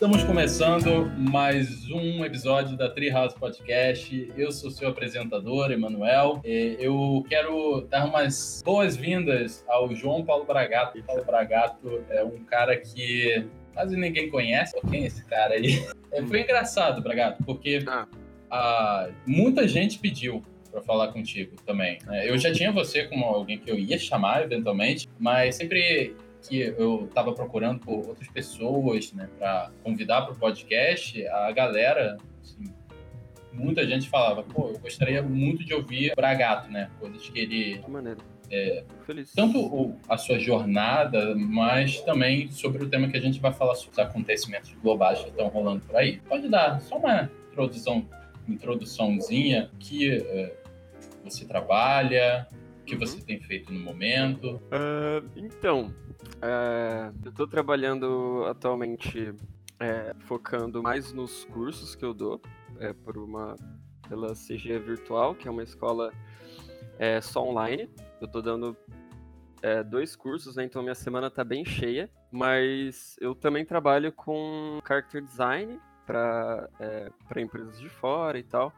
Estamos começando mais um episódio da Treehouse Podcast. Eu sou seu apresentador, Emanuel. Eu quero dar umas boas-vindas ao João Paulo Bragato. O Paulo Bragato é um cara que quase ninguém conhece. Quem é esse cara aí? É, foi engraçado, Bragato, porque ah. Ah, muita gente pediu para falar contigo também. Né? Eu já tinha você como alguém que eu ia chamar eventualmente, mas sempre que eu estava procurando por outras pessoas, né, para convidar para o podcast, a galera, assim, muita gente falava, pô, eu gostaria muito de ouvir Bragato, né, coisas que ele... Que maneiro. É, tanto o, a sua jornada, mas também sobre o tema que a gente vai falar sobre os acontecimentos globais que estão rolando por aí. Pode dar só uma introdução, introduçãozinha que é, você trabalha, que uhum. você tem feito no momento. Uh, então, é, eu estou trabalhando atualmente é, focando mais nos cursos que eu dou é, por uma pela CG Virtual, que é uma escola é, só online. Eu estou dando é, dois cursos, né, então minha semana está bem cheia, mas eu também trabalho com character design para é, empresas de fora e tal.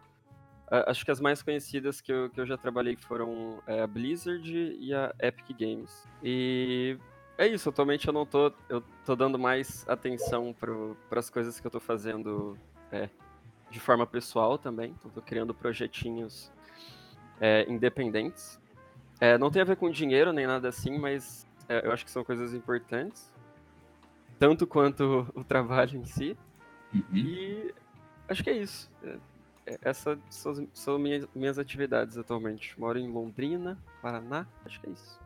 Acho que as mais conhecidas que eu, que eu já trabalhei foram a Blizzard e a Epic Games. E é isso, atualmente eu não tô. Eu tô dando mais atenção para as coisas que eu tô fazendo é, de forma pessoal também. Então, tô criando projetinhos é, independentes. É, não tem a ver com dinheiro nem nada assim, mas é, eu acho que são coisas importantes. Tanto quanto o trabalho em si. Uhum. E acho que é isso. É, essas são, são minhas, minhas atividades atualmente. Moro em Londrina, Paraná. Acho que é isso.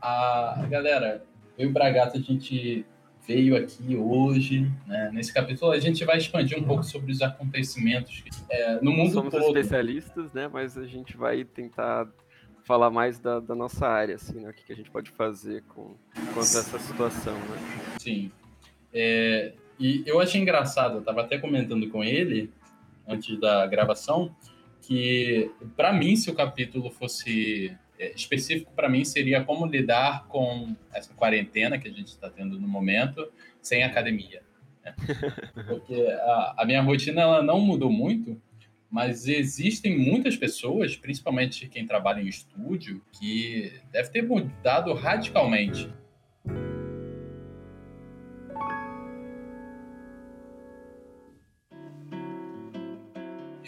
Ah, galera, eu e o Bragato, a gente veio aqui hoje, né? nesse capítulo, a gente vai expandir um pouco sobre os acontecimentos é, no mundo Somos todo. Somos especialistas, né? Mas a gente vai tentar falar mais da, da nossa área, assim, né? O que, que a gente pode fazer com a essa situação, né? Sim. É, e eu achei engraçado, eu estava até comentando com ele antes da gravação que para mim se o capítulo fosse é, específico para mim seria como lidar com essa quarentena que a gente está tendo no momento sem academia. Né? Porque a, a, minha rotina ela não mudou muito, mas existem muitas pessoas, principalmente quem trabalha em estúdio, que deve ter mudado radicalmente.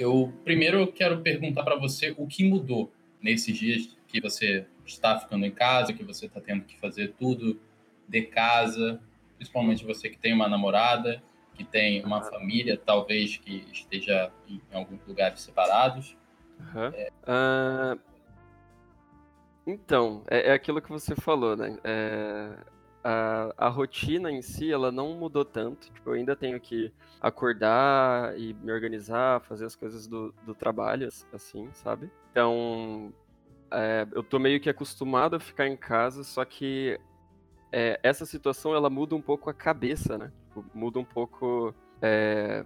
Eu primeiro quero perguntar para você o que mudou nesses dias que você está ficando em casa, que você está tendo que fazer tudo de casa, principalmente você que tem uma namorada, que tem uma família, talvez que esteja em, alguns lugares separados. Uhum. É... Uh... Então, é, é, aquilo que você falou, né? É, a, a, rotina em si, ela não mudou tanto. Tipo, eu ainda tenho que acordar e me organizar, fazer as coisas do, do trabalho, assim, sabe? Então, é, eu tô meio que acostumado a ficar em casa, só que é, essa situação ela muda um pouco a cabeça, né? Tipo, muda um pouco é,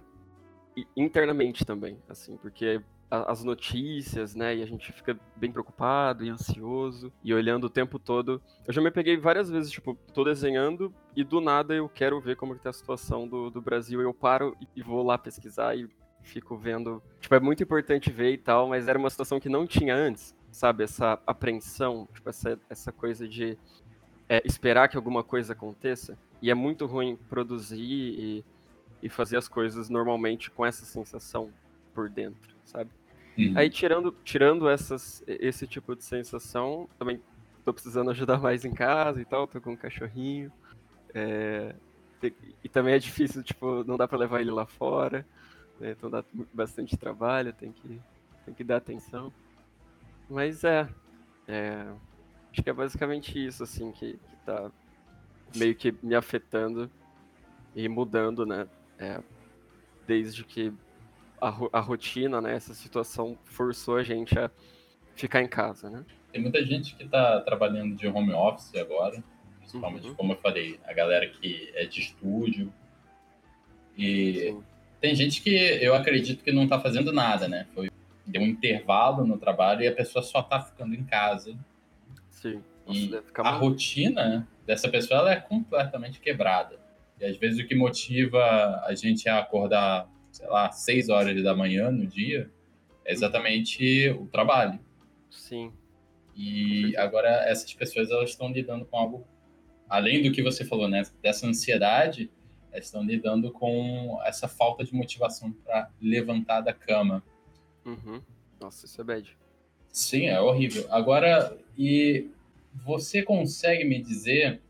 internamente também, assim, porque as notícias, né? E a gente fica bem preocupado e ansioso e olhando o tempo todo. Eu já me peguei várias vezes, tipo, tô desenhando e do nada eu quero ver como que tá a situação do, do Brasil. Eu paro e vou lá pesquisar e fico vendo. Tipo, é muito importante ver e tal, mas era uma situação que não tinha antes sabe? Essa apreensão, tipo, essa, essa coisa de é, esperar que alguma coisa aconteça. E é muito ruim produzir e, e fazer as coisas normalmente com essa sensação por dentro, sabe? Uhum. Aí, tirando, tirando essas, esse tipo de sensação, também tô precisando ajudar mais em casa e tal, tô com um cachorrinho. É, e também é difícil, tipo, não dá para levar ele lá fora, né? então dá bastante trabalho, tem que, tem que dar atenção. Mas é, é, Acho que é basicamente isso, assim, que, que tá meio que me afetando e mudando, né? É, desde que a, a rotina, né? Essa situação forçou a gente a ficar em casa, né? Tem muita gente que está trabalhando de home office agora, principalmente, uhum. como eu falei, a galera que é de estúdio. E Sim. tem gente que eu acredito que não está fazendo nada, né? Foi deu um intervalo no trabalho e a pessoa só tá ficando em casa. Sim. e a rotina dessa pessoa é completamente quebrada. E às vezes o que motiva a gente a acordar, sei lá, seis horas da manhã no dia é exatamente o trabalho. Sim. E agora essas pessoas elas estão lidando com algo além do que você falou, né? Dessa ansiedade, elas estão lidando com essa falta de motivação para levantar da cama. Uhum. Nossa, isso é bad. Sim, é horrível. Agora, e você consegue me dizer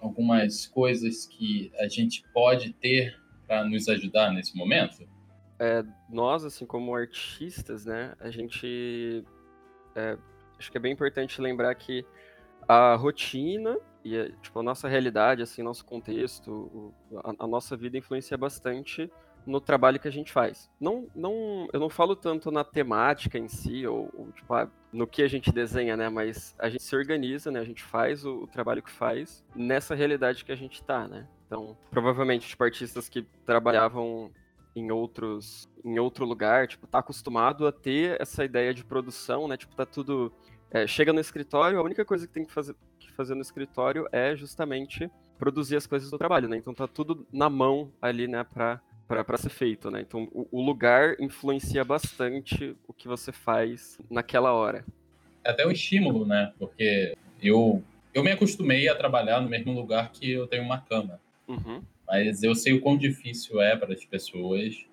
algumas coisas que a gente pode ter para nos ajudar nesse momento? É, nós, assim, como artistas, né, a gente. É, acho que é bem importante lembrar que a rotina e tipo, a nossa realidade, assim, nosso contexto, a, a nossa vida influencia bastante no trabalho que a gente faz. Não, não, eu não falo tanto na temática em si, ou, ou tipo, ah, no que a gente desenha, né? Mas a gente se organiza, né? A gente faz o, o, trabalho que faz nessa realidade que a gente tá, né? Então, provavelmente, tipo, artistas que trabalhavam em outros em outro lugar, tipo, tá acostumado a ter essa ideia de produção, né? Tipo, tá tudo é, chega no escritório, a única coisa que tem que fazer, que fazer no escritório é justamente produzir as coisas do trabalho, né? Então tá tudo na mão ali, né, para para ser feito, né? Então o, o, lugar influencia bastante o que você faz naquela hora. É até um estímulo, né? Porque eu eu me acostumei a trabalhar no mesmo lugar que eu tenho uma cama. Uhum. Mas eu sei o quão difícil é para as pessoas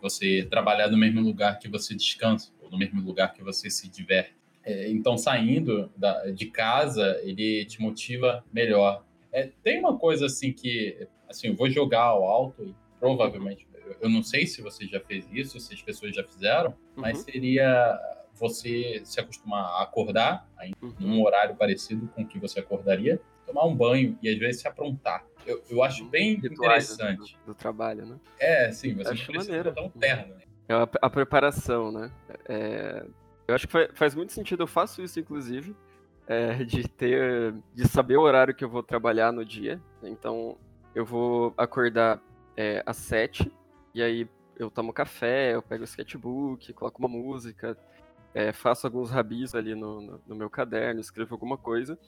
você trabalhar no mesmo lugar que você descansa, ou no mesmo lugar que você se diverte. É, então, saindo da, de casa, ele te motiva melhor. É, tem uma coisa assim que, assim, eu vou jogar ao alto e provavelmente, eu não sei se você já fez isso, se as pessoas já fizeram, uhum. mas seria você se acostumar a acordar uhum. num horário parecido com o que você acordaria, tomar um banho e às vezes se aprontar. Eu, eu acho bem Rituais interessante. Do, do, trabalho, né? É, sim, você acho precisa botar um terno. Né? É a, a, preparação, né? É, eu acho que faz muito sentido, eu faço isso, inclusive, é, de ter. de saber o horário que eu vou trabalhar no dia. Então, eu vou acordar é, às sete, e aí eu tomo café, eu pego o sketchbook, coloco uma música, é, faço alguns rabis ali no, no, no, meu caderno, escrevo alguma coisa.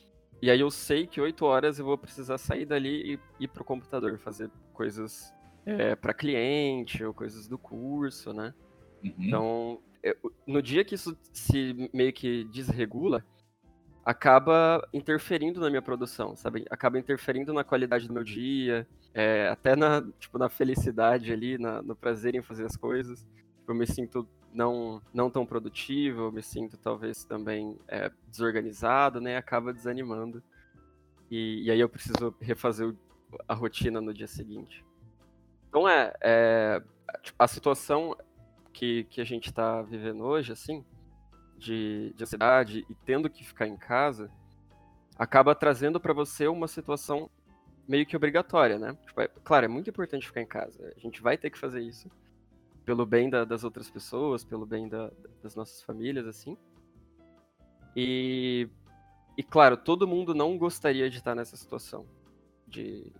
E aí eu sei que oito horas eu vou precisar sair dali e ir pro computador, fazer coisas é, para cliente ou coisas do curso, né? Uhum. Então, no dia que isso se meio que desregula, acaba interferindo na minha produção, sabe? Acaba interferindo na qualidade do meu dia, é, até na, tipo, na felicidade ali, na, no prazer em fazer as coisas. Eu me sinto não, não tão produtivo, eu me sinto talvez também é, desorganizado, né? Acaba desanimando. E, e aí eu preciso refazer o, a rotina no dia seguinte. Então é, é a situação que, que a gente está vivendo hoje, assim, de, de ansiedade e tendo que ficar em casa, acaba trazendo para você uma situação meio que obrigatória, né? Tipo, é, claro, é muito importante ficar em casa. A gente vai ter que fazer isso pelo bem da, das outras pessoas, pelo bem da, das nossas famílias, assim. E, e claro, todo mundo não gostaria de estar nessa situação. De,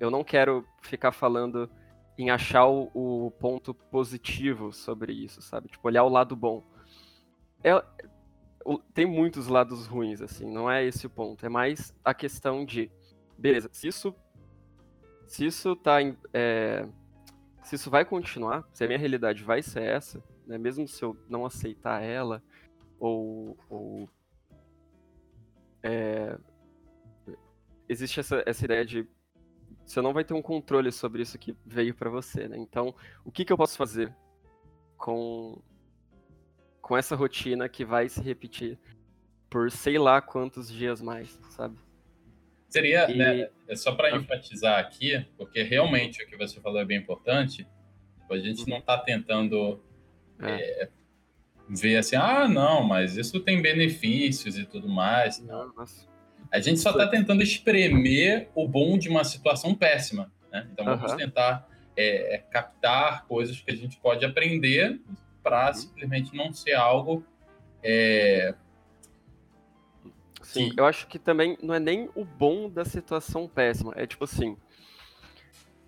eu não quero ficar falando em achar o, o, ponto positivo sobre isso, sabe? Tipo, olhar o lado bom. É, tem muitos lados ruins, assim, não é esse o ponto. É mais a questão de, beleza, se isso, se isso tá, é, se isso vai continuar, se a minha realidade vai ser essa, né, mesmo se eu não aceitar ela, ou, ou é, existe essa, essa ideia de você não vai ter um controle sobre isso que veio para você, né? Então, o que, que eu posso fazer com com essa rotina que vai se repetir por sei lá quantos dias mais, sabe? Seria, e... né, é só para enfatizar aqui, porque realmente o que você falou é bem importante. Tipo, a gente não está tentando é. É, ver assim, ah, não, mas isso tem benefícios e tudo mais. Não, nossa. A gente só está tentando espremer o bom de uma situação péssima. Né? Então vamos uhum. tentar é, é, captar coisas que a gente pode aprender para uhum. simplesmente não ser algo. É... Sim, que... eu acho que também não é nem o bom da situação péssima. É tipo assim.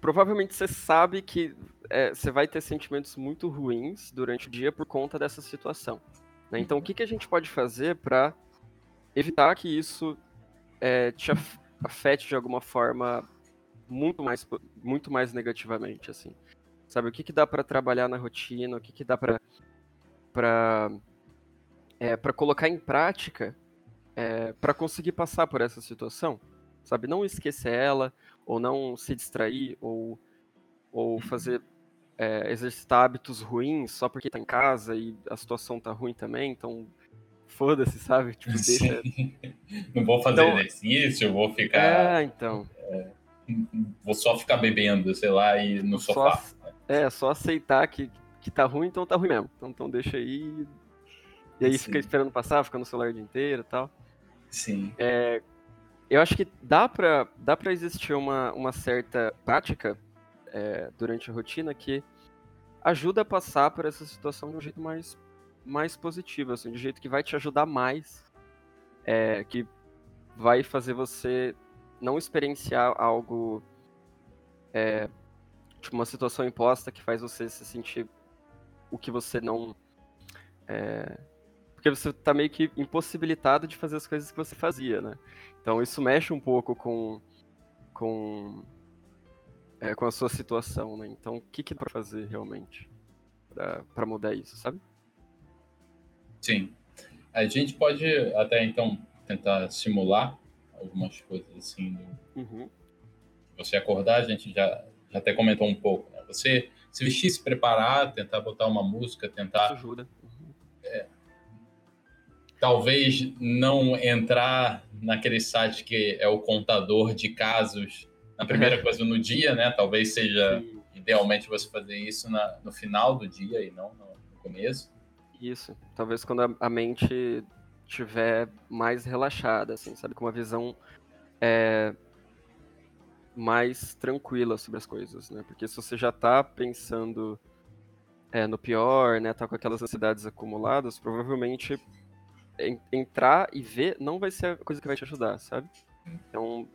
Provavelmente você sabe que é, você vai ter sentimentos muito ruins durante o dia por conta dessa situação. Né? Então, o que, que a gente pode fazer para evitar que isso é, te afete de alguma forma muito mais, muito mais negativamente, assim. Sabe, o que, que dá para trabalhar na rotina, o que, que dá para para é, para colocar em prática é, para conseguir passar por essa situação, sabe? Não esquecer ela, ou não se distrair, ou, ou fazer é, exercitar hábitos ruins só porque tá em casa e a situação tá ruim também, então foda-se, sabe? Tipo, deixa... Não vou fazer então, exercício, vou ficar. É, então. É, vou só ficar bebendo, sei lá, e no sofá. Só, é, só aceitar que, que tá ruim, então tá ruim mesmo. Então, então deixa aí. E aí Sim. fica esperando passar, fica no celular o dia inteiro e tal. Sim. É, eu acho que dá pra, dá pra existir uma, uma certa prática é, durante a rotina que ajuda a passar por essa situação de um jeito mais mais positiva, assim, de jeito que vai te ajudar mais, é, que vai fazer você não experienciar algo, é, tipo uma situação imposta que faz você se sentir o que você não, é, porque você tá meio que impossibilitado de fazer as coisas que você fazia, né? Então isso mexe um pouco com com é, com a sua situação, né? Então o que que dá para fazer realmente para mudar isso, sabe? Sim. A gente pode até então tentar simular algumas coisas assim. Do... Uhum. Você acordar, a gente já até comentou um pouco. Né? Você se vestir, se preparar, tentar botar uma música, tentar. Isso ajuda. É, talvez não entrar naquele site que é o contador de casos na primeira coisa no dia, né? Talvez seja Sim. idealmente você fazer isso na, no final do dia e não no, no começo. Isso. Talvez quando a, a mente tiver mais relaxada, assim, sabe? Com uma visão é, mais tranquila sobre as coisas, né? Porque se você já tá pensando é, no pior, né? Tá com aquelas ansiedades acumuladas, provavelmente en entrar e ver não vai ser a coisa que vai te ajudar, sabe? Então,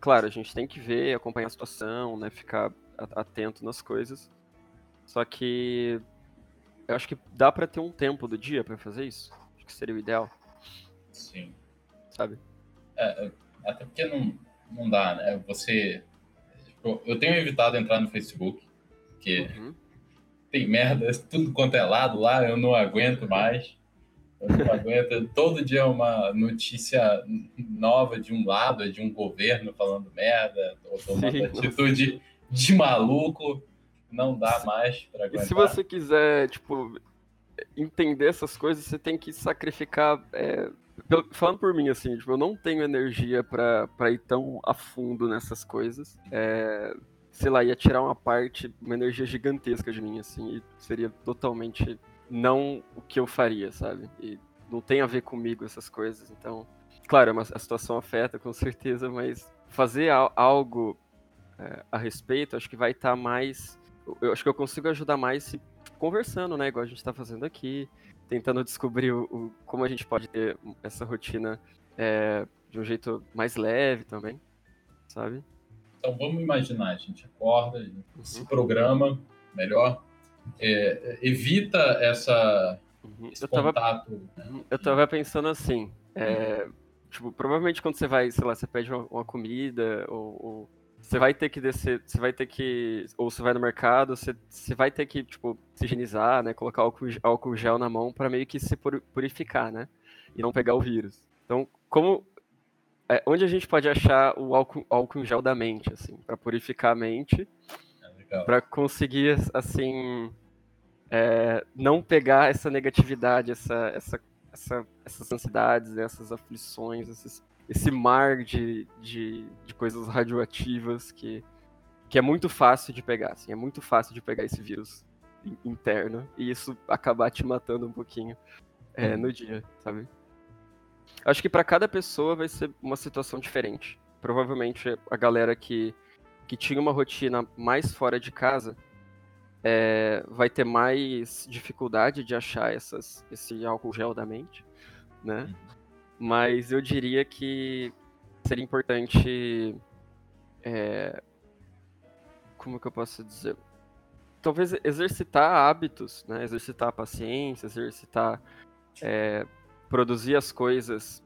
claro, a gente tem que ver, acompanhar a situação, né? Ficar atento nas coisas. Só que eu acho que dá para ter um tempo do dia para fazer isso. Acho que seria o ideal. Sim. Sabe? É, é, até porque não, não dá, né? Você. Tipo, eu tenho evitado entrar no Facebook, porque uhum. tem merda, tudo quanto é lado lá, eu não aguento mais. Eu não aguento. Todo dia é uma notícia nova de um lado, de um governo falando merda, ou tomando atitude de maluco não dá mais para aguentar. E se você quiser, tipo, entender essas coisas, você tem que sacrificar. É, falando por mim, assim, tipo, eu não tenho energia para ir tão a fundo nessas coisas. É, sei lá, ia tirar uma parte, uma energia gigantesca de mim, assim, e seria totalmente não o que eu faria, sabe? E não tem a ver comigo essas coisas, então. Claro, é a situação afeta com certeza, mas fazer algo é, a respeito, acho que vai estar tá mais eu acho que eu consigo ajudar mais conversando, né? Igual a gente está fazendo aqui, tentando descobrir o, o, como a gente pode ter essa rotina é, de um jeito mais leve também, sabe? Então vamos imaginar, a gente acorda, a gente uhum. se programa melhor, é, evita essa, uhum. esse eu tava, contato. Né? Uhum. Eu tava pensando assim, é, tipo, provavelmente quando você vai, sei lá, você pede uma, uma comida ou, ou você vai ter que descer, você vai ter que, ou você vai no mercado, você, você vai ter que, tipo, se higienizar, né, colocar álcool, álcool gel na mão para meio que se purificar, né, e não pegar o vírus. Então, como, é, onde a gente pode achar o álcool, álcool gel da mente, assim, para purificar a mente, é para conseguir, assim, é, não pegar essa negatividade, essa, essa, essa, essas ansiedades, essas aflições, esses esse mar de, de, de, coisas radioativas que, que é muito fácil de pegar, assim, é muito fácil de pegar esse vírus interno e isso acabar te matando um pouquinho é, uhum. no dia, sabe? Acho que para cada pessoa vai ser uma situação diferente. Provavelmente a galera que, que tinha uma rotina mais fora de casa é, vai ter mais dificuldade de achar essas, esse álcool gel da mente, né? Uhum. Mas eu diria que seria importante. É, como que eu posso dizer? Talvez exercitar hábitos, né? Exercitar a paciência, exercitar. É, produzir as coisas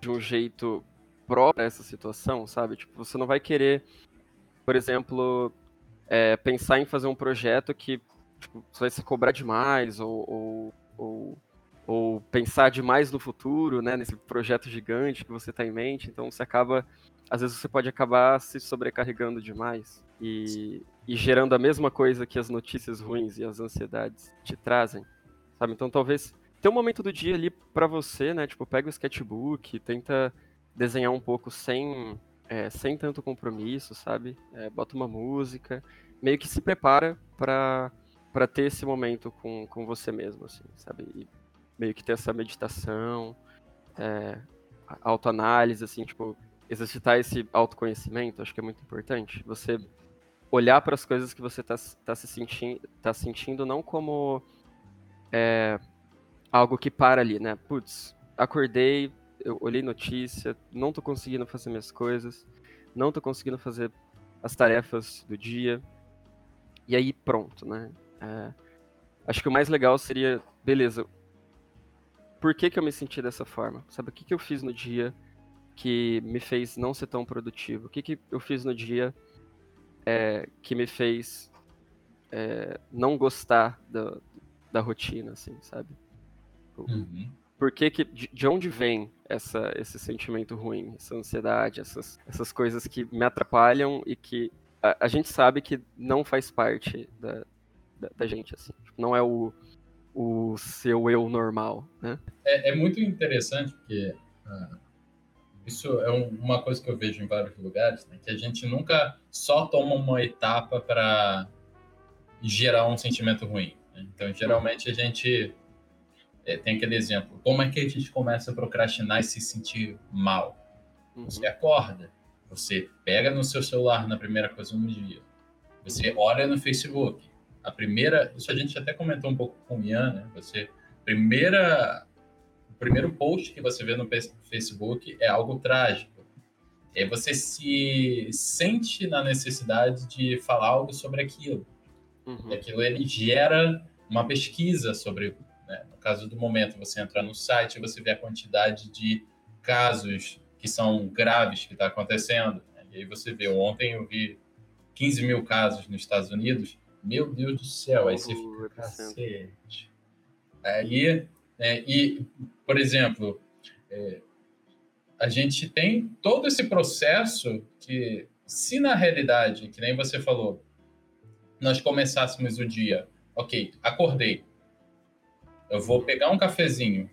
de um jeito próprio a essa situação, sabe? Tipo, você não vai querer, por exemplo, é, pensar em fazer um projeto que tipo, vai se cobrar demais ou, ou, ou, ou, pensar demais no futuro, né, nesse projeto gigante que você está em mente. Então você acaba, às vezes você pode acabar se sobrecarregando demais e, e gerando a mesma coisa que as notícias ruins e as ansiedades te trazem, sabe? Então talvez ter um momento do dia ali para você, né? Tipo, pega o sketchbook, tenta desenhar um pouco sem, é, sem tanto compromisso, sabe? É, bota uma música, meio que se prepara para para ter esse momento com, com você mesmo, assim, sabe? E meio que ter essa meditação, é, autoanálise, assim, tipo, exercitar esse autoconhecimento, acho que é muito importante. Você olhar para as coisas que você está tá se sentindo, tá sentindo não como é, algo que para ali, né? Putz, acordei, eu olhei notícia, não tô conseguindo fazer minhas coisas, não tô conseguindo fazer as tarefas do dia. E aí pronto, né? É, acho que o mais legal seria, beleza, por que, que eu me senti dessa forma? Sabe, o que, que eu fiz no dia que me fez não ser tão produtivo? O que, que eu fiz no dia é, que me fez é, não gostar da, da rotina, assim, sabe? Uhum. Por que, que de, de, onde vem essa, esse sentimento ruim, essa ansiedade, essas, essas coisas que me atrapalham e que a, a gente sabe que não faz parte da, da, da gente, assim. Não é o, o seu eu normal, né? É, é muito interessante porque ah, isso é um, uma coisa que eu vejo em vários lugares, né, que a gente nunca só toma uma etapa para gerar um sentimento ruim. Né? Então, geralmente a gente é, tem aquele exemplo. Como é que a gente começa a procrastinar e se sentir mal? Uhum. Você acorda, você pega no seu celular na primeira coisa do dia, você olha no Facebook. A primeira, isso a gente até comentou um pouco com o Ian, né? Você, primeira, o primeiro post que você vê no Facebook é algo trágico. E aí você se sente na necessidade de falar algo sobre aquilo. Uhum. E aquilo ele gera uma pesquisa sobre né? No caso do momento, você entra no site e você vê a quantidade de casos que são graves que está acontecendo. Né? E aí você vê, ontem eu vi 15 mil casos nos Estados Unidos. Meu Deus do céu, aí você fica, cacete. Aí, é, e, por exemplo, é, a gente tem todo esse processo que, se na realidade, que nem você falou, nós começássemos o dia, ok, acordei, eu vou pegar um cafezinho,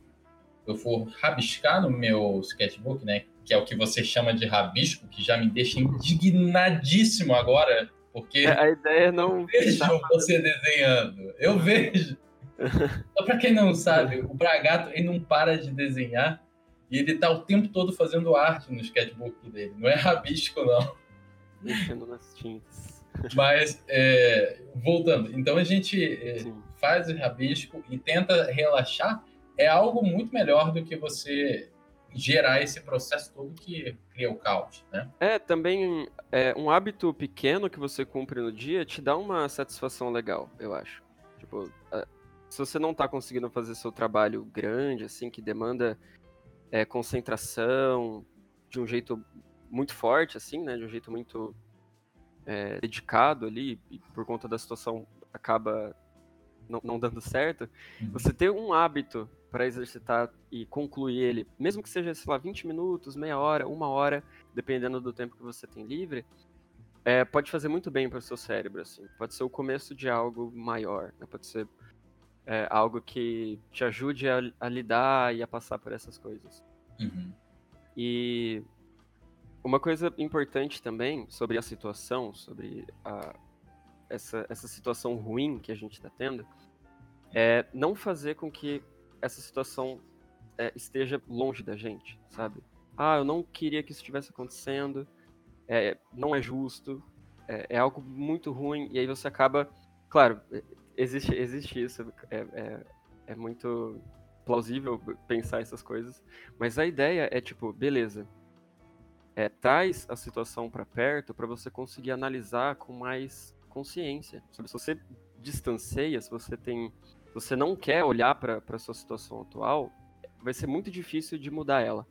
eu vou rabiscar no meu sketchbook, né? Que é o que você chama de rabisco, que já me deixa indignadíssimo agora, porque é, a ideia é não eu vejo você desenhando, eu vejo. Só para quem não sabe, o Bragato ele não para de desenhar e ele tá o tempo todo fazendo arte no sketchbook dele. Não é rabisco, não. Mexendo nas tintas. Mas, é, voltando, então a gente é, faz o rabisco e tenta relaxar, é algo muito melhor do que você gerar esse processo todo que cria o caos, né? É, também é, um hábito pequeno que você cumpre no dia te dá uma satisfação legal, eu acho. Tipo, se você não tá conseguindo fazer seu trabalho grande, assim, que demanda é, concentração de um jeito muito forte, assim, né? De um jeito muito é, dedicado ali, e por conta da situação acaba não, não dando certo, uhum. você ter um hábito para exercitar e concluir ele, mesmo que seja, sei lá, 20 minutos, meia hora, uma hora, dependendo do tempo que você tem livre, é, pode fazer muito bem para o seu cérebro, assim. Pode ser o começo de algo maior, né? pode ser é, algo que te ajude a, a, lidar e a passar por essas coisas. Uhum. E uma coisa importante também sobre a situação, sobre a, essa, essa situação ruim que a gente está tendo, é não fazer com que essa situação é, esteja longe da gente, sabe? Ah, eu não queria que isso estivesse acontecendo, é, não é justo, é, é, algo muito ruim, e aí você acaba. Claro, existe, existe isso, é, é, é muito plausível pensar essas coisas, mas a ideia é tipo, beleza, é, traz a situação para perto para você conseguir analisar com mais consciência. Se você distancia, se você tem você não quer olhar para a sua situação atual, vai ser muito difícil de mudar ela.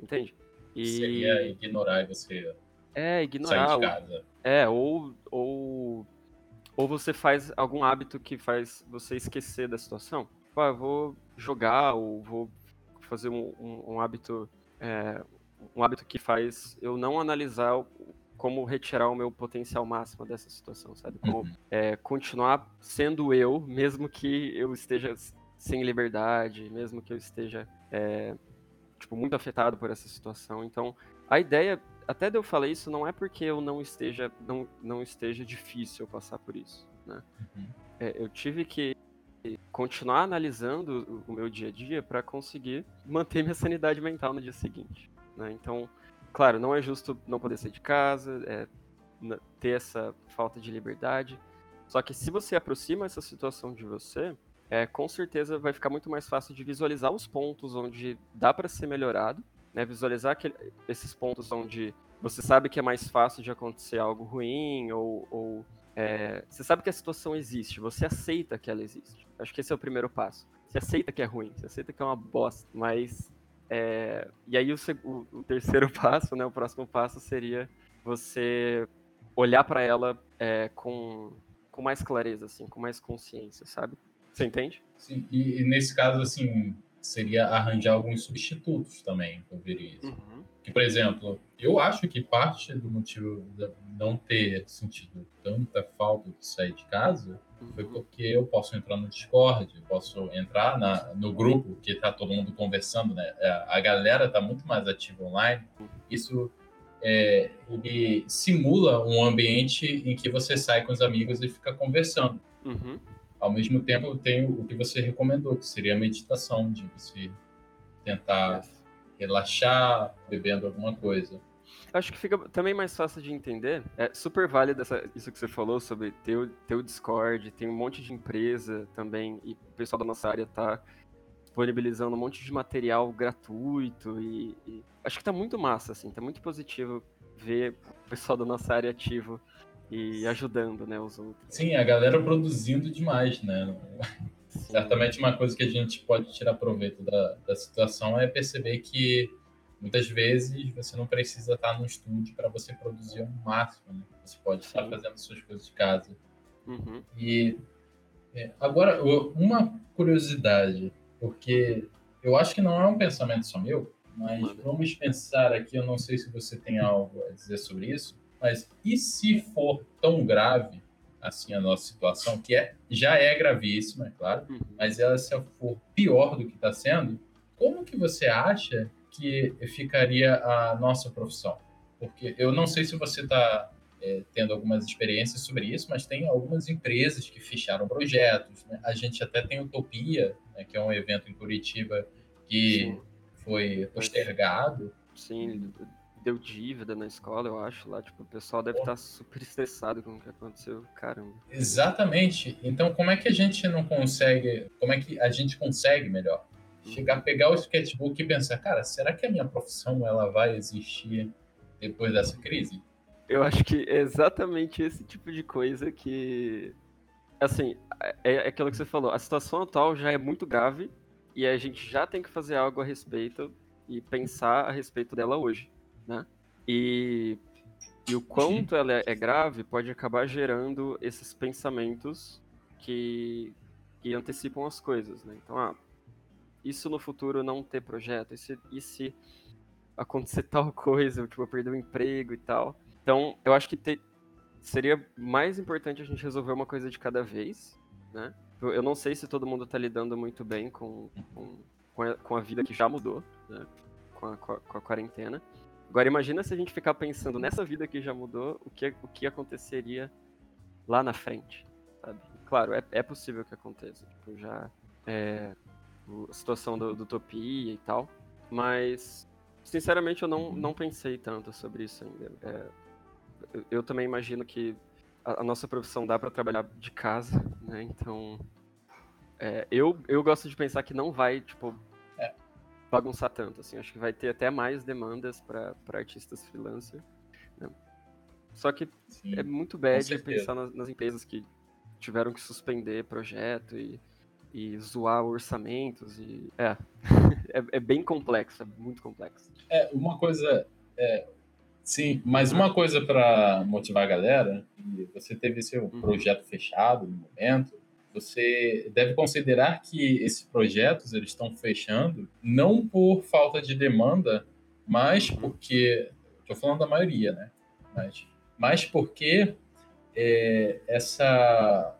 Entende? E... Seria ignorar você é, ignorar. Sair de casa. É, ou, ou Ou você faz algum hábito que faz você esquecer da situação. Ah, eu vou jogar ou vou fazer um, um, um hábito é, um hábito que faz eu não analisar como retirar o meu potencial máximo dessa situação, sabe? Como uhum. é, continuar sendo eu, mesmo que eu esteja sem liberdade, mesmo que eu esteja é, tipo muito afetado por essa situação. Então, a ideia até de eu falar isso não é porque eu não esteja não, não esteja difícil passar por isso, né? Uhum. É, eu tive que continuar analisando o meu dia a dia para conseguir manter minha sanidade mental no dia seguinte, né? Então, claro, não é justo não poder sair de casa, é, ter essa falta de liberdade. Só que se você aproxima essa situação de você, é, com certeza vai ficar muito mais fácil de visualizar os pontos onde dá para ser melhorado né? Visualizar aquele, esses pontos onde você sabe que é mais fácil de acontecer algo ruim ou, ou é, você sabe que a situação existe, você aceita que ela existe. Acho que esse é o primeiro passo. Você aceita que é ruim, você aceita que é uma bosta, mas é, e aí o, o, terceiro passo, né, o próximo passo seria você olhar para ela é, com, com mais clareza, assim, com mais consciência, sabe? Você entende? Sim, e, e nesse caso, assim, seria arranjar alguns substitutos também, eu veria isso. Uhum. Que, por exemplo, eu acho que parte do motivo de não ter sentido tanta falta de sair de casa. Foi porque eu posso entrar no Discord, posso entrar na, no grupo que está todo mundo conversando, né? É, a galera está muito mais ativa online. Isso é, ele simula um ambiente em que você sai com os amigos e fica conversando. Uhum. Ao mesmo tempo, tem o que você recomendou, que seria a meditação, de você tentar relaxar bebendo alguma coisa. Acho que fica também mais fácil de entender. É super válido essa, isso que você falou sobre ter o, ter o Discord, tem um monte de empresa também, e o pessoal da nossa área tá disponibilizando um monte de material gratuito e, e, acho que tá muito massa, assim, tá muito positivo ver o pessoal da nossa área ativo e ajudando, né, os outros. Sim, a galera produzindo demais, né? Certamente uma coisa que a gente pode tirar proveito da, da situação é perceber que muitas vezes você não precisa estar no estúdio para você produzir o máximo, né? Você pode Sim. estar fazendo suas coisas de casa. Uhum. E é, agora, uma curiosidade, porque eu acho que não é um pensamento só meu, mas vamos pensar aqui, eu não sei se você tem algo a dizer sobre isso, mas e se for tão grave assim a nossa situação, que é, já é gravíssima, é claro, uhum. mas ela se for pior do que está sendo, como que você acha que ficaria a nossa profissão? Porque eu não sei se você está é, tendo algumas experiências sobre isso, mas tem algumas empresas que fecharam projetos. Né? A gente até tem Utopia, né, que é um evento em Curitiba que Sim. foi postergado. Sim, deu dívida na escola, eu acho, lá, tipo, o pessoal deve estar tá super estressado com o que aconteceu, caramba. Exatamente. Então, como é que a gente não consegue, como é que a gente consegue melhor? Chegar, pegar o sketchbook e pensar, cara, será que a minha profissão ela vai existir depois dessa crise? Eu acho que é exatamente esse tipo de coisa que, assim, é, é aquilo que você falou, a situação atual já é muito grave e a gente já tem que fazer algo a respeito e pensar a respeito dela hoje né? E, e o quanto ela é grave pode acabar gerando esses pensamentos que, que antecipam as coisas, né? Então, ah, isso no futuro não ter projeto, e se, e se acontecer tal coisa, tipo, eu perder o emprego e tal. Então, eu acho que seria mais importante a gente resolver uma coisa de cada vez, né? Eu não sei se todo mundo tá lidando muito bem com, com, com, a, com a vida que já mudou, né? Com a, com a quarentena. Agora imagina se a gente ficar pensando nessa vida que já mudou, o que, o que aconteceria lá na frente, sabe? Claro, é, é possível que aconteça. Tipo, já é, a situação do, do Utopia e tal, mas sinceramente eu não, não pensei tanto sobre isso ainda. É, eu, eu, também imagino que a, a nossa profissão dá para trabalhar de casa, né? Então, é, eu, eu gosto de pensar que não vai, tipo, bagunçar tanto, assim. Acho que vai ter até mais demandas para artistas freelancer. Né? Só que Sim, é muito bad pensar nas, nas, empresas que tiveram que suspender projeto e, e zoar orçamentos e... É, é, é, bem complexo, é muito complexo. É, uma coisa... É, Sim, mas uma coisa para motivar a galera, você teve seu uhum. projeto fechado no momento, você deve considerar que esses projetos eles estão fechando não por falta de demanda, mas uhum. porque estou falando da maioria, né? Mas, mas porque é, essa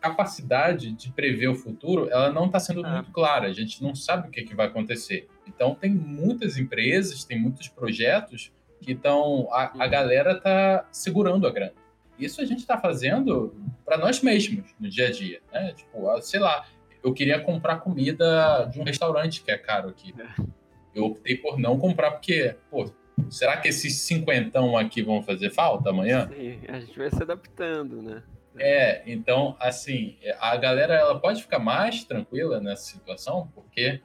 capacidade de prever o futuro ela não está sendo ah. muito clara. A gente não sabe o que, que vai acontecer. Então tem muitas empresas, tem muitos projetos que estão a, a uhum. galera está segurando a grana. Isso a gente está fazendo para nós mesmos no dia a dia, né? Tipo, ah, sei lá, eu queria comprar comida de um restaurante que é caro aqui. É. Eu optei por não comprar porque, pô, será que esses cinquentão aqui vão fazer falta amanhã? Sim, a gente vai se adaptando, né? É, então, assim, a galera ela pode ficar mais tranquila nessa situação, porque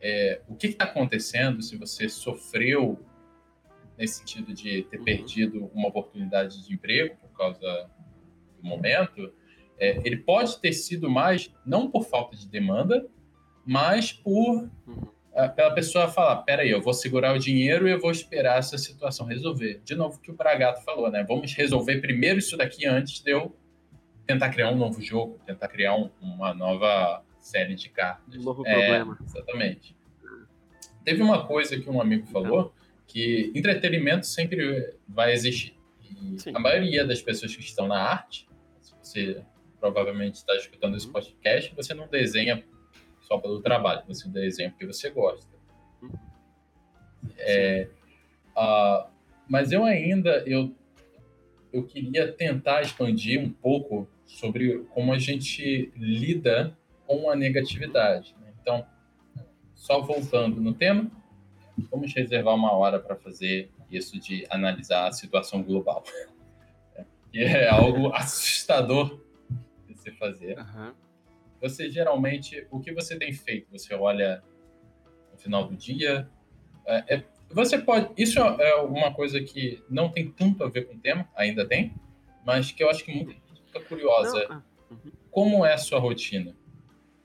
é, o que está acontecendo se você sofreu nesse sentido de ter uhum. perdido uma oportunidade de emprego por causa do momento, é, ele pode ter sido mais, não por falta de demanda, mas por uhum. pela pessoa falar, peraí, eu vou segurar o dinheiro e eu vou esperar essa situação resolver. De novo, que o Bragato falou, né? Vamos resolver primeiro isso daqui antes de eu tentar criar um novo jogo, tentar criar um, uma nova série de cartas. Um novo é, problema. Exatamente. Teve uma coisa que um amigo falou, que entretenimento sempre vai existir. E a maioria das pessoas que estão na arte, se você provavelmente está escutando esse uhum. podcast, você não desenha só pelo trabalho, você desenha porque você gosta. Uhum. É, uh, mas eu ainda eu, eu queria tentar expandir um pouco sobre como a gente lida com a negatividade. Né? Então, só voltando no tema, vamos reservar uma hora para fazer isso de analisar a situação global. que é algo assustador de se fazer. Uhum. Você geralmente, o que você tem feito? Você olha no final do dia. É, é, você pode. Isso é uma coisa que não tem tanto a ver com o tema, ainda tem, mas que eu acho que muita fica curiosa. Não. Ah, uhum. Como é a sua rotina?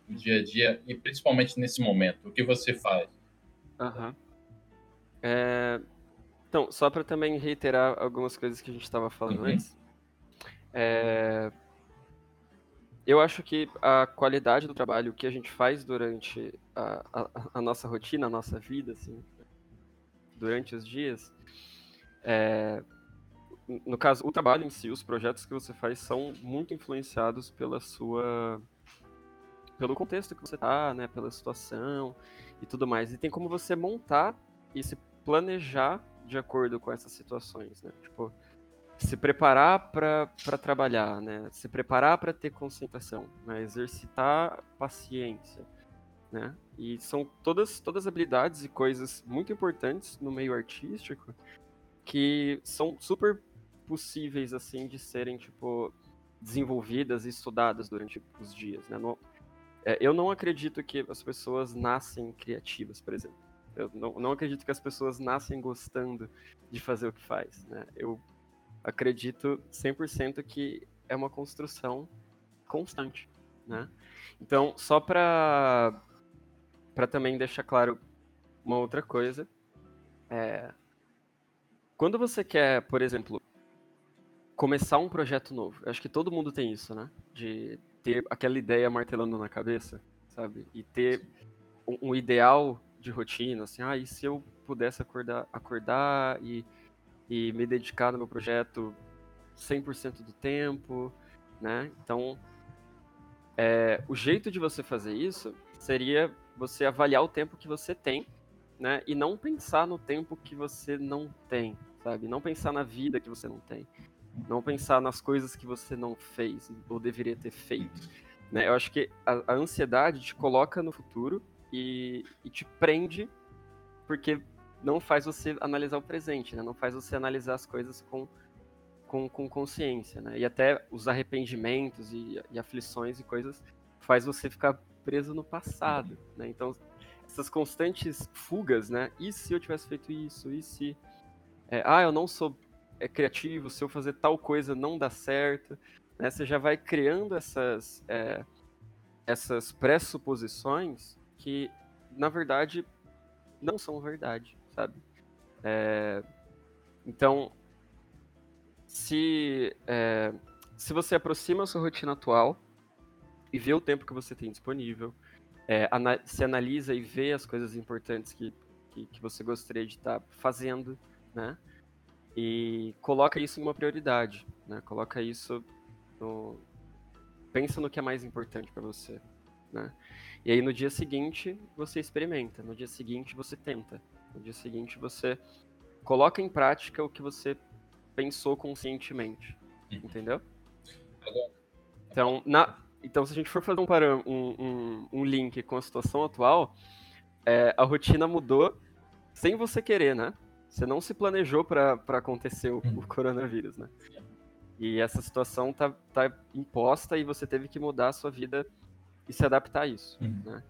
No dia a dia, e principalmente nesse momento, o que você faz? Uhum. É... Então, só para também reiterar algumas coisas que a gente estava falando uhum. antes. É... Eu acho que a qualidade do trabalho, o que a gente faz durante a, a, a nossa rotina, a nossa vida, assim, durante os dias, é... no caso, o trabalho em si, os projetos que você faz são muito influenciados pela sua pelo contexto que você tá, né, pela situação e tudo mais. E tem como você montar e se planejar de acordo com essas situações, né? Tipo, se preparar para trabalhar, né? Se preparar para ter concentração, né? exercitar paciência, né? E são todas todas habilidades e coisas muito importantes no meio artístico que são super possíveis assim de serem tipo desenvolvidas e estudadas durante os dias, né? No, é, eu não acredito que as pessoas nascem criativas, por exemplo. Eu não, não acredito que as pessoas nascem gostando de fazer o que faz, né? Eu acredito 100% que é uma construção constante, né? Então, só para para também deixar claro uma outra coisa, é, quando você quer, por exemplo, começar um projeto novo, eu acho que todo mundo tem isso, né? De ter aquela ideia martelando na cabeça, sabe? E ter um, um ideal de rotina, assim, ah, e se eu pudesse acordar, acordar e, e me dedicar no meu projeto 100% do tempo, né? Então, é, o jeito de você fazer isso seria você avaliar o tempo que você tem, né? E não pensar no tempo que você não tem, sabe? Não pensar na vida que você não tem. Não pensar nas coisas que você não fez ou deveria ter feito. Né? Eu acho que a, a ansiedade te coloca no futuro e, e te prende porque não faz você analisar o presente, né? Não faz você analisar as coisas com, com, com consciência, né? E até os arrependimentos e, e, aflições e coisas faz você ficar preso no passado, né? Então, essas constantes fugas, né? E se eu tivesse feito isso? E se... É, ah, eu não sou é, criativo, se eu fazer tal coisa não dá certo, né? Você já vai criando essas... É, essas pressuposições que, na verdade, não são verdade, sabe? É... Então, se, é, se você aproxima a sua rotina atual e vê o tempo que você tem disponível, é, ana se analisa e vê as coisas importantes que, que, que você gostaria de estar tá fazendo, né? E coloca isso em uma prioridade, né? Coloca isso no... Pensa no que é mais importante para você, né? E aí no dia seguinte você experimenta, no dia seguinte você tenta, no dia seguinte você coloca em prática o que você pensou conscientemente, uhum. entendeu? Então, na, então, se a gente for fazer um, um, um, um link com a situação atual, é, a rotina mudou sem você querer, né? Você não se planejou para acontecer o, o, uhum. coronavírus, né? E essa situação tá, tá imposta e você teve que mudar a sua vida e se adaptar a isso, uhum. né?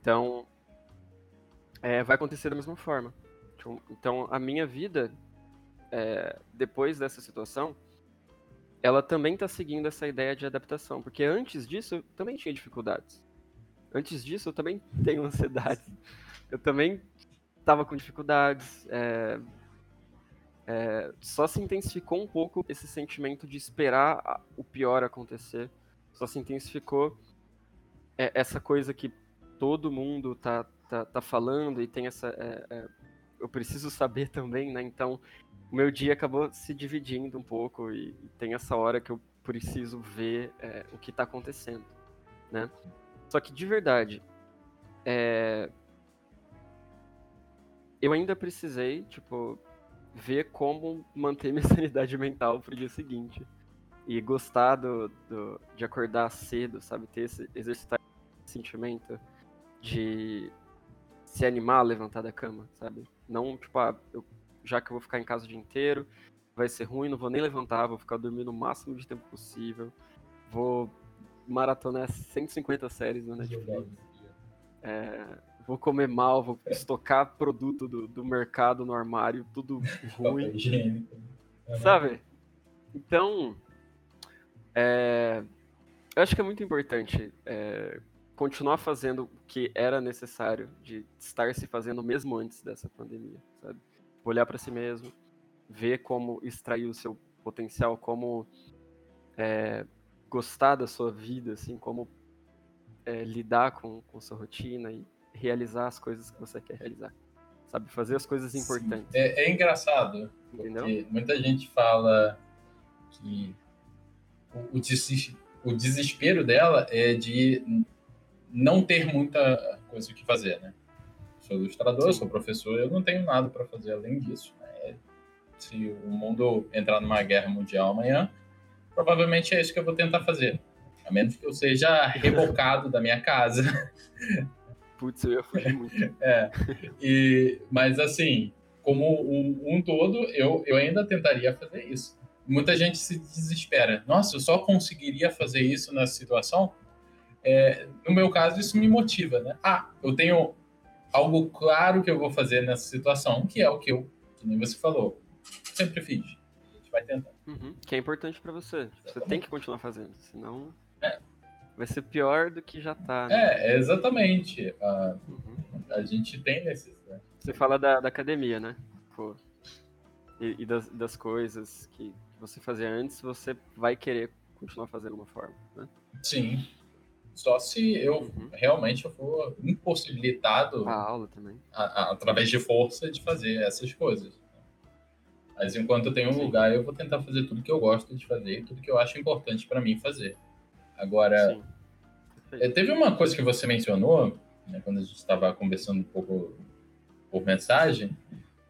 Então, é, vai acontecer da mesma forma. Então, então a minha vida, é, depois dessa situação, ela também está seguindo essa ideia de adaptação, porque antes disso eu também tinha dificuldades. Antes disso eu também tenho ansiedade. Eu também estava com dificuldades. É, é, só se intensificou um pouco esse sentimento de esperar o pior acontecer. Só se intensificou é, essa coisa que todo mundo tá, tá, tá falando e tem essa. É, é, eu preciso saber também, né? Então o meu dia acabou se dividindo um pouco e, tem essa hora que eu preciso ver é, o que está acontecendo, né? Só que de verdade, é... eu ainda precisei, tipo, ver como manter minha sanidade mental pro dia seguinte e gostar do, do de acordar cedo, sabe, ter esse exercitar esse sentimento de se animar a levantar da cama, sabe? Não, tipo, ah, eu já que eu vou ficar em casa o dia inteiro, vai ser ruim, não vou nem levantar, vou ficar dormindo o máximo de tempo possível, vou maratonar 150 séries no Netflix. É, vou comer mal, vou estocar produto do, do mercado no armário, tudo ruim. Sabe? Então, é, eu acho que é muito importante é, continuar fazendo o que era necessário de estar se fazendo mesmo antes dessa pandemia, sabe? olhar para si mesmo, ver como extrair o seu potencial, como é, gostar da sua vida, assim, como é, lidar com, com sua rotina e realizar as coisas que você quer realizar. Sabe, fazer as coisas importantes. É, é, engraçado, Entendeu? porque muita gente fala que o, o desespero dela é de não ter muita coisa o que fazer, né? sou ilustrador, Sim. sou professor, eu não tenho nada para fazer além disso. Né? Se o mundo entrar numa guerra mundial amanhã, provavelmente é isso que eu vou tentar fazer. A menos que eu seja rebocado da minha casa. Putz, eu ia fugir muito. é. E, mas assim, como um, um todo, eu, eu ainda tentaria fazer isso. Muita gente se desespera. Nossa, eu só conseguiria fazer isso nessa situação? É, no meu caso, isso me motiva, né? Ah, eu tenho algo claro que eu vou fazer nessa situação, que é o que eu, que nem você falou, sempre fiz. A gente vai tentar. Uhum, que é importante para você. Exatamente. Você tem que continuar fazendo, senão é. Vai ser pior do que já tá. Né? É, exatamente. A, uhum. a gente tem necessidade. Você fala da, da academia, né? Pô. E, e das, das coisas que você fazia antes, você vai querer continuar fazendo uma forma, né? Sim. Só se eu uhum. realmente eu for impossibilitado a aula também. A, a, através de força de fazer essas coisas. Mas enquanto eu tenho um Sim. lugar, eu vou tentar fazer tudo que eu gosto de fazer, tudo que eu acho importante para mim fazer. Agora, é, teve uma coisa que você mencionou, né, quando a gente estava conversando um pouco por mensagem,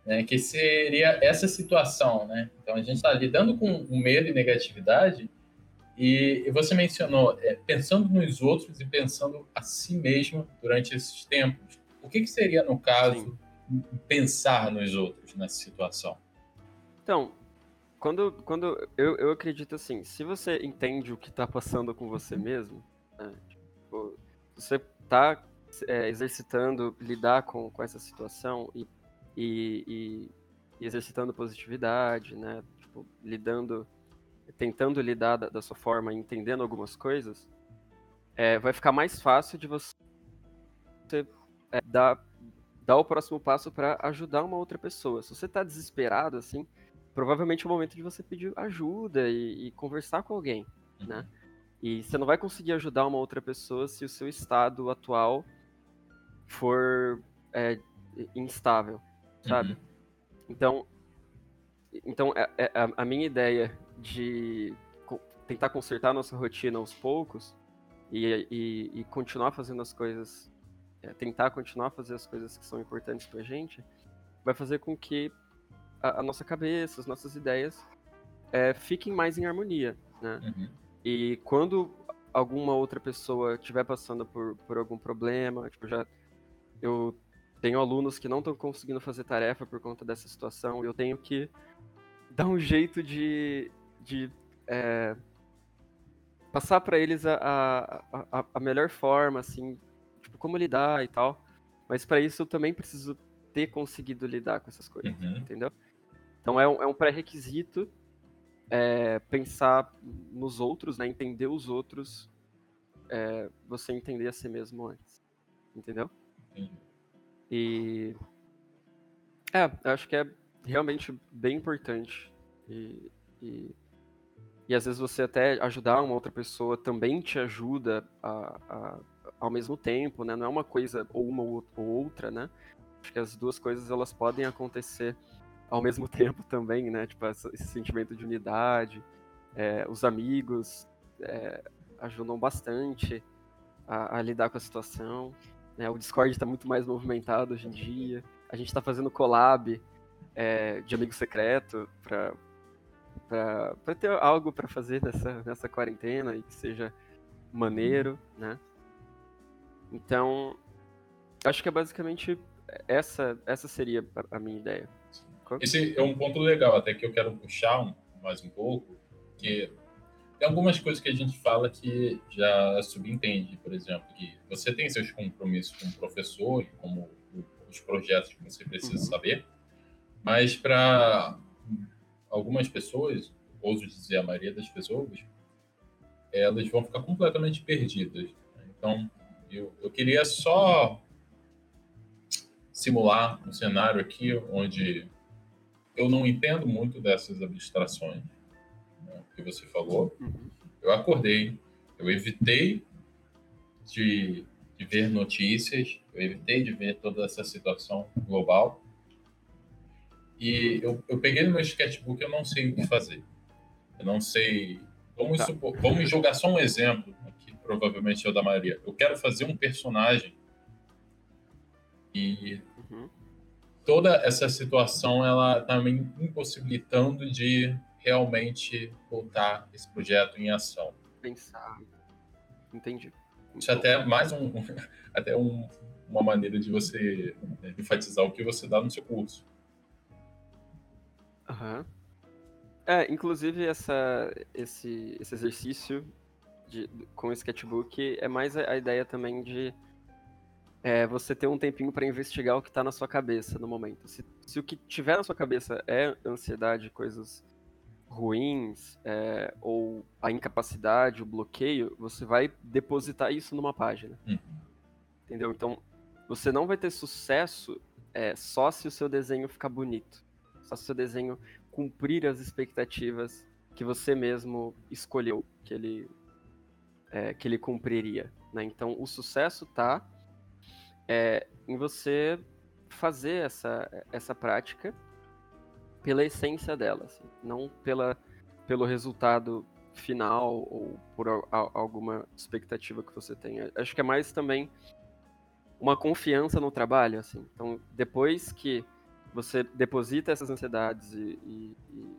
né, que seria essa situação, né? Então a gente está lidando com o medo e negatividade e, você mencionou é, pensando nos outros e pensando a si mesmo durante esses tempos. O que, que seria, no caso, Sim. pensar nos outros nessa situação? Então, quando, quando eu, eu acredito assim, se você entende o que está passando com você mesmo, né, tipo, você está é, exercitando lidar com, com essa situação e, e, e, exercitando positividade, né? Tipo, lidando tentando lidar da, da sua forma, entendendo algumas coisas, é, vai ficar mais fácil de você é, dar, dar o próximo passo para ajudar uma outra pessoa. Se você está desesperado, assim, provavelmente é o momento de você pedir ajuda e, e conversar com alguém, uhum. né? E você não vai conseguir ajudar uma outra pessoa se o seu estado atual for é, instável, sabe? Uhum. Então, então é, é, a minha ideia de tentar consertar a nossa rotina aos poucos e, e, e continuar fazendo as coisas, é, tentar continuar a fazer as coisas que são importantes pra gente, vai fazer com que a, a nossa cabeça, as nossas ideias é, fiquem mais em harmonia, né? Uhum. E quando alguma outra pessoa estiver passando por, por algum problema, tipo, já eu tenho alunos que não estão conseguindo fazer tarefa por conta dessa situação, eu tenho que dar um jeito de, de é, passar para eles a, a, a, melhor forma, assim, tipo, como lidar e tal. Mas para isso eu também preciso ter conseguido lidar com essas coisas, uhum. entendeu? Então é um, é um pré-requisito é, pensar nos outros, né? Entender os outros, é, você entender a si mesmo antes, entendeu? Uhum. E é, acho que é realmente bem importante e, e e às vezes você até ajudar uma outra pessoa também te ajuda a, a, ao mesmo tempo, né? Não é uma coisa ou uma ou outra, né? Acho que as duas coisas elas podem acontecer ao mesmo tempo também, né? Tipo, esse sentimento de unidade. É, os amigos é, ajudam bastante a, a, lidar com a situação. Né? O Discord está muito mais movimentado hoje em dia. A gente está fazendo collab é, de amigo secreto para ter algo para fazer nessa, nessa quarentena e que seja maneiro, né? Então, acho que é basicamente essa, essa seria a minha ideia. Esse é um ponto legal, até que eu quero puxar um, mais um pouco, que tem algumas coisas que a gente fala que já subentende, por exemplo, que você tem seus compromissos como professor, como os projetos que você precisa uhum. saber, mas para algumas pessoas, ouso dizer a maioria das pessoas, elas vão ficar completamente perdidas. Então, eu, eu queria só simular um cenário aqui onde eu não entendo muito dessas abstrações né, que você falou. Uhum. Eu acordei, eu evitei de, de ver notícias, eu evitei de ver toda essa situação global e eu, eu peguei no meu sketchbook eu não sei o que fazer. Eu não sei. Vamos, tá. supor, vamos jogar só um exemplo, que provavelmente é o da maioria. Eu quero fazer um personagem e uhum. Toda essa situação ela está me impossibilitando de realmente botar esse projeto em ação. Pensar. Entendi. Isso é até mais um, até um, uma maneira de você né, enfatizar o que você dá no seu curso. Aham. É, inclusive essa, esse, esse exercício de, com o sketchbook é mais a, a ideia também de é, você ter um tempinho para investigar o que está na sua cabeça no momento. Se, se o que tiver na sua cabeça é ansiedade, coisas ruins, é, ou a incapacidade, o bloqueio, você vai depositar isso numa página. Uhum. Entendeu? Então, você não vai ter sucesso é, só se o seu desenho ficar bonito faça o seu desenho cumprir as expectativas que você mesmo escolheu que ele, é, que ele cumpriria. Né? Então, o sucesso está é, em você fazer essa, essa prática pela essência dela, assim, não pela, pelo resultado final ou por a, a, alguma expectativa que você tenha. Acho que é mais também uma confiança no trabalho, assim. Então, depois que você deposita essas ansiedades e, e, e,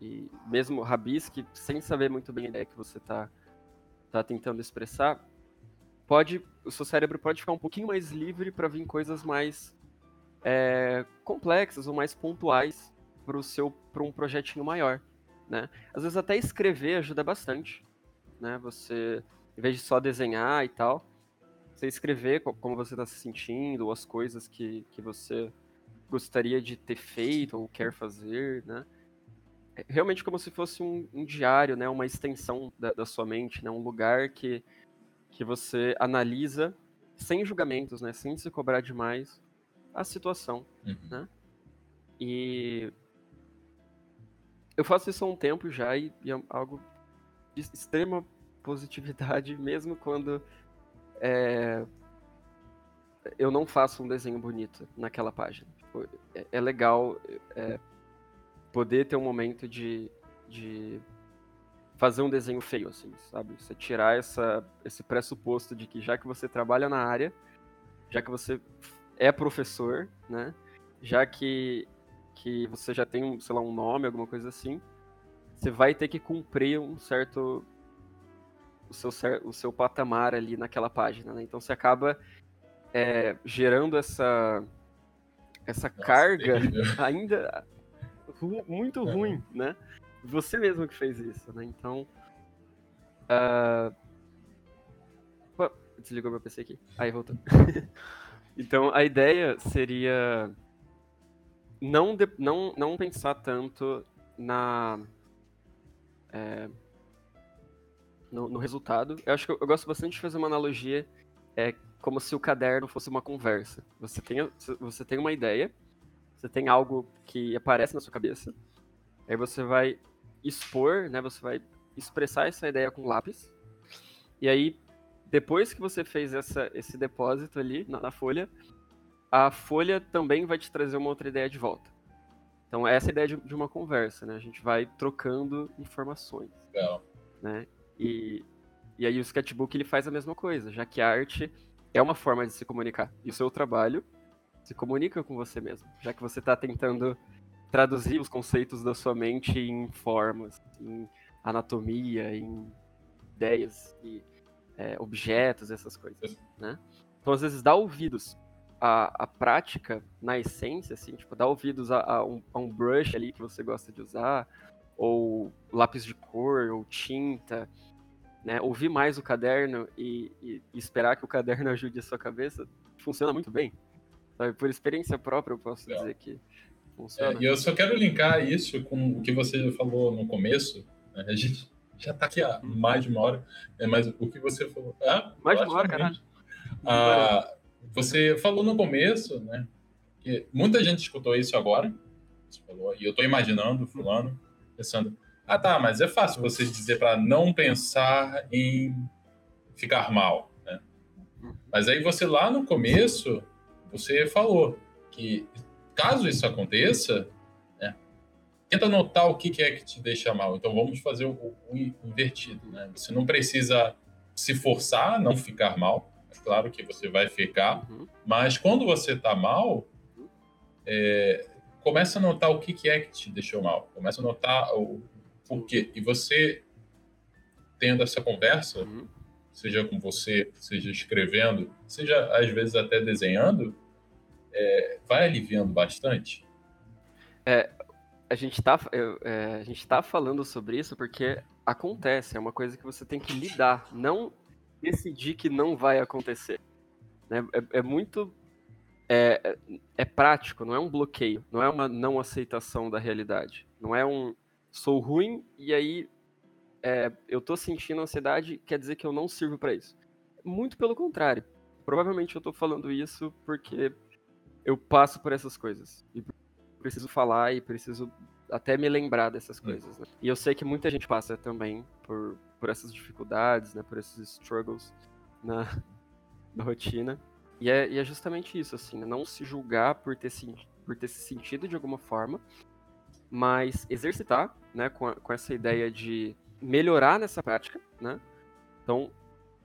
e mesmo rabisque, sem saber muito bem a ideia que você está tá tentando expressar, pode o seu cérebro pode ficar um pouquinho mais livre para vir coisas mais é, complexas ou mais pontuais para o seu para um projetinho maior, né? Às vezes até escrever ajuda bastante, né? Você em vez de só desenhar e tal, você escrever como você está se sentindo, ou as coisas que, que você gostaria de ter feito ou quer fazer, né? É realmente como se fosse um, um diário, né? Uma extensão da, da, sua mente, né? Um lugar que, que você analisa sem julgamentos, né? Sem se cobrar demais a situação, uhum. né? E eu faço isso há um tempo já e, e é algo de extrema positividade, mesmo quando é, eu não faço um desenho bonito naquela página. Tipo, é, é, legal é, poder ter um momento de, de fazer um desenho feio, assim, sabe? Você tirar essa, esse pressuposto de que já que você trabalha na área, já que você é professor, né? Já que, que você já tem, sei lá, um nome, alguma coisa assim, você vai ter que cumprir um certo o seu, o seu patamar ali naquela página, né? Então você acaba é, gerando essa essa Nossa, carga ainda muito é. ruim, né? Você mesmo que fez isso, né? Então. Uh... desligou meu PC aqui. Aí voltou. então a ideia seria não, de, não, não pensar tanto na. É, no, no, resultado. Eu acho que eu, eu, gosto bastante de fazer uma analogia é, como se o caderno fosse uma conversa. Você tem, você tem uma ideia, você tem algo que aparece na sua cabeça, aí você vai expor, né? Você vai expressar essa ideia com lápis. E aí, depois que você fez essa, esse depósito ali na, na folha, a folha também vai te trazer uma outra ideia de volta. Então, essa é a ideia de, de uma conversa, né? A gente vai trocando informações. Legal. Né? E, e aí o sketchbook ele faz a mesma coisa, já que a arte é uma forma de se comunicar. E o seu trabalho se comunica com você mesmo, já que você está tentando traduzir os conceitos da sua mente em formas, em anatomia, em ideias e é, objetos, essas coisas, né? Então, às vezes, dar ouvidos à, à prática, na essência, assim, tipo, dar ouvidos a, a, um, a um brush ali que você gosta de usar, ou lápis de cor, ou tinta, né? Ouvir mais o caderno e, e, e esperar que o caderno ajude a sua cabeça, funciona muito bem. Sabe? Por experiência própria, eu posso Legal. dizer que Funciona. É, e eu só quero linkar isso com o que você falou no começo. Né? A gente já está aqui há mais de uma hora, né? mas o que você falou. Ah, mais de uma hora, caralho. Ah, você falou no começo, né? Que muita gente escutou isso agora. Falou, e eu estou imaginando, fulano, pensando. Ah, tá, mas é fácil você dizer para não pensar em ficar mal. Né? Mas aí você lá no começo, você falou que caso isso aconteça, né, tenta notar o que, que, é que te deixa mal. Então vamos fazer o, o invertido. Né? Você não precisa se forçar a não ficar mal. É claro que você vai ficar, uhum. mas quando você está mal, é, começa a notar o que, que é que te deixou mal. Começa a notar o porquê. E você tendo essa conversa, uhum. seja com você, seja escrevendo, seja às vezes até desenhando, é, vai aliviando bastante? É, a gente está é, a gente tá falando sobre isso porque acontece, é uma coisa que você tem que lidar, não decidir que não vai acontecer. Né? É, é, muito. É, é, é prático, não é um bloqueio, não é uma não aceitação da realidade. Não é um sou ruim e aí é, eu tô sentindo ansiedade, quer dizer que eu não sirvo para isso. Muito pelo contrário. Provavelmente eu tô falando isso porque eu passo por essas coisas. E preciso falar e preciso até me lembrar dessas coisas. Né? E eu sei que muita gente passa também por, por essas dificuldades, né? Por esses struggles na, na rotina. E é, e é justamente isso, assim, né? não se julgar por ter, por ter se sentido de alguma forma, mas exercitar, né, com, a, com essa ideia de melhorar nessa prática, né? Então,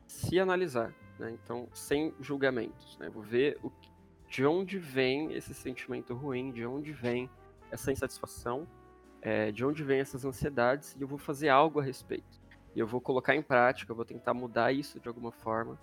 se analisar, né? Então, sem julgamentos, né? Vou ver o que de onde vem esse sentimento ruim, de onde vem essa insatisfação, é, de onde vem essas ansiedades, e eu vou fazer algo a respeito. E eu vou colocar em prática, eu vou tentar mudar isso de alguma forma,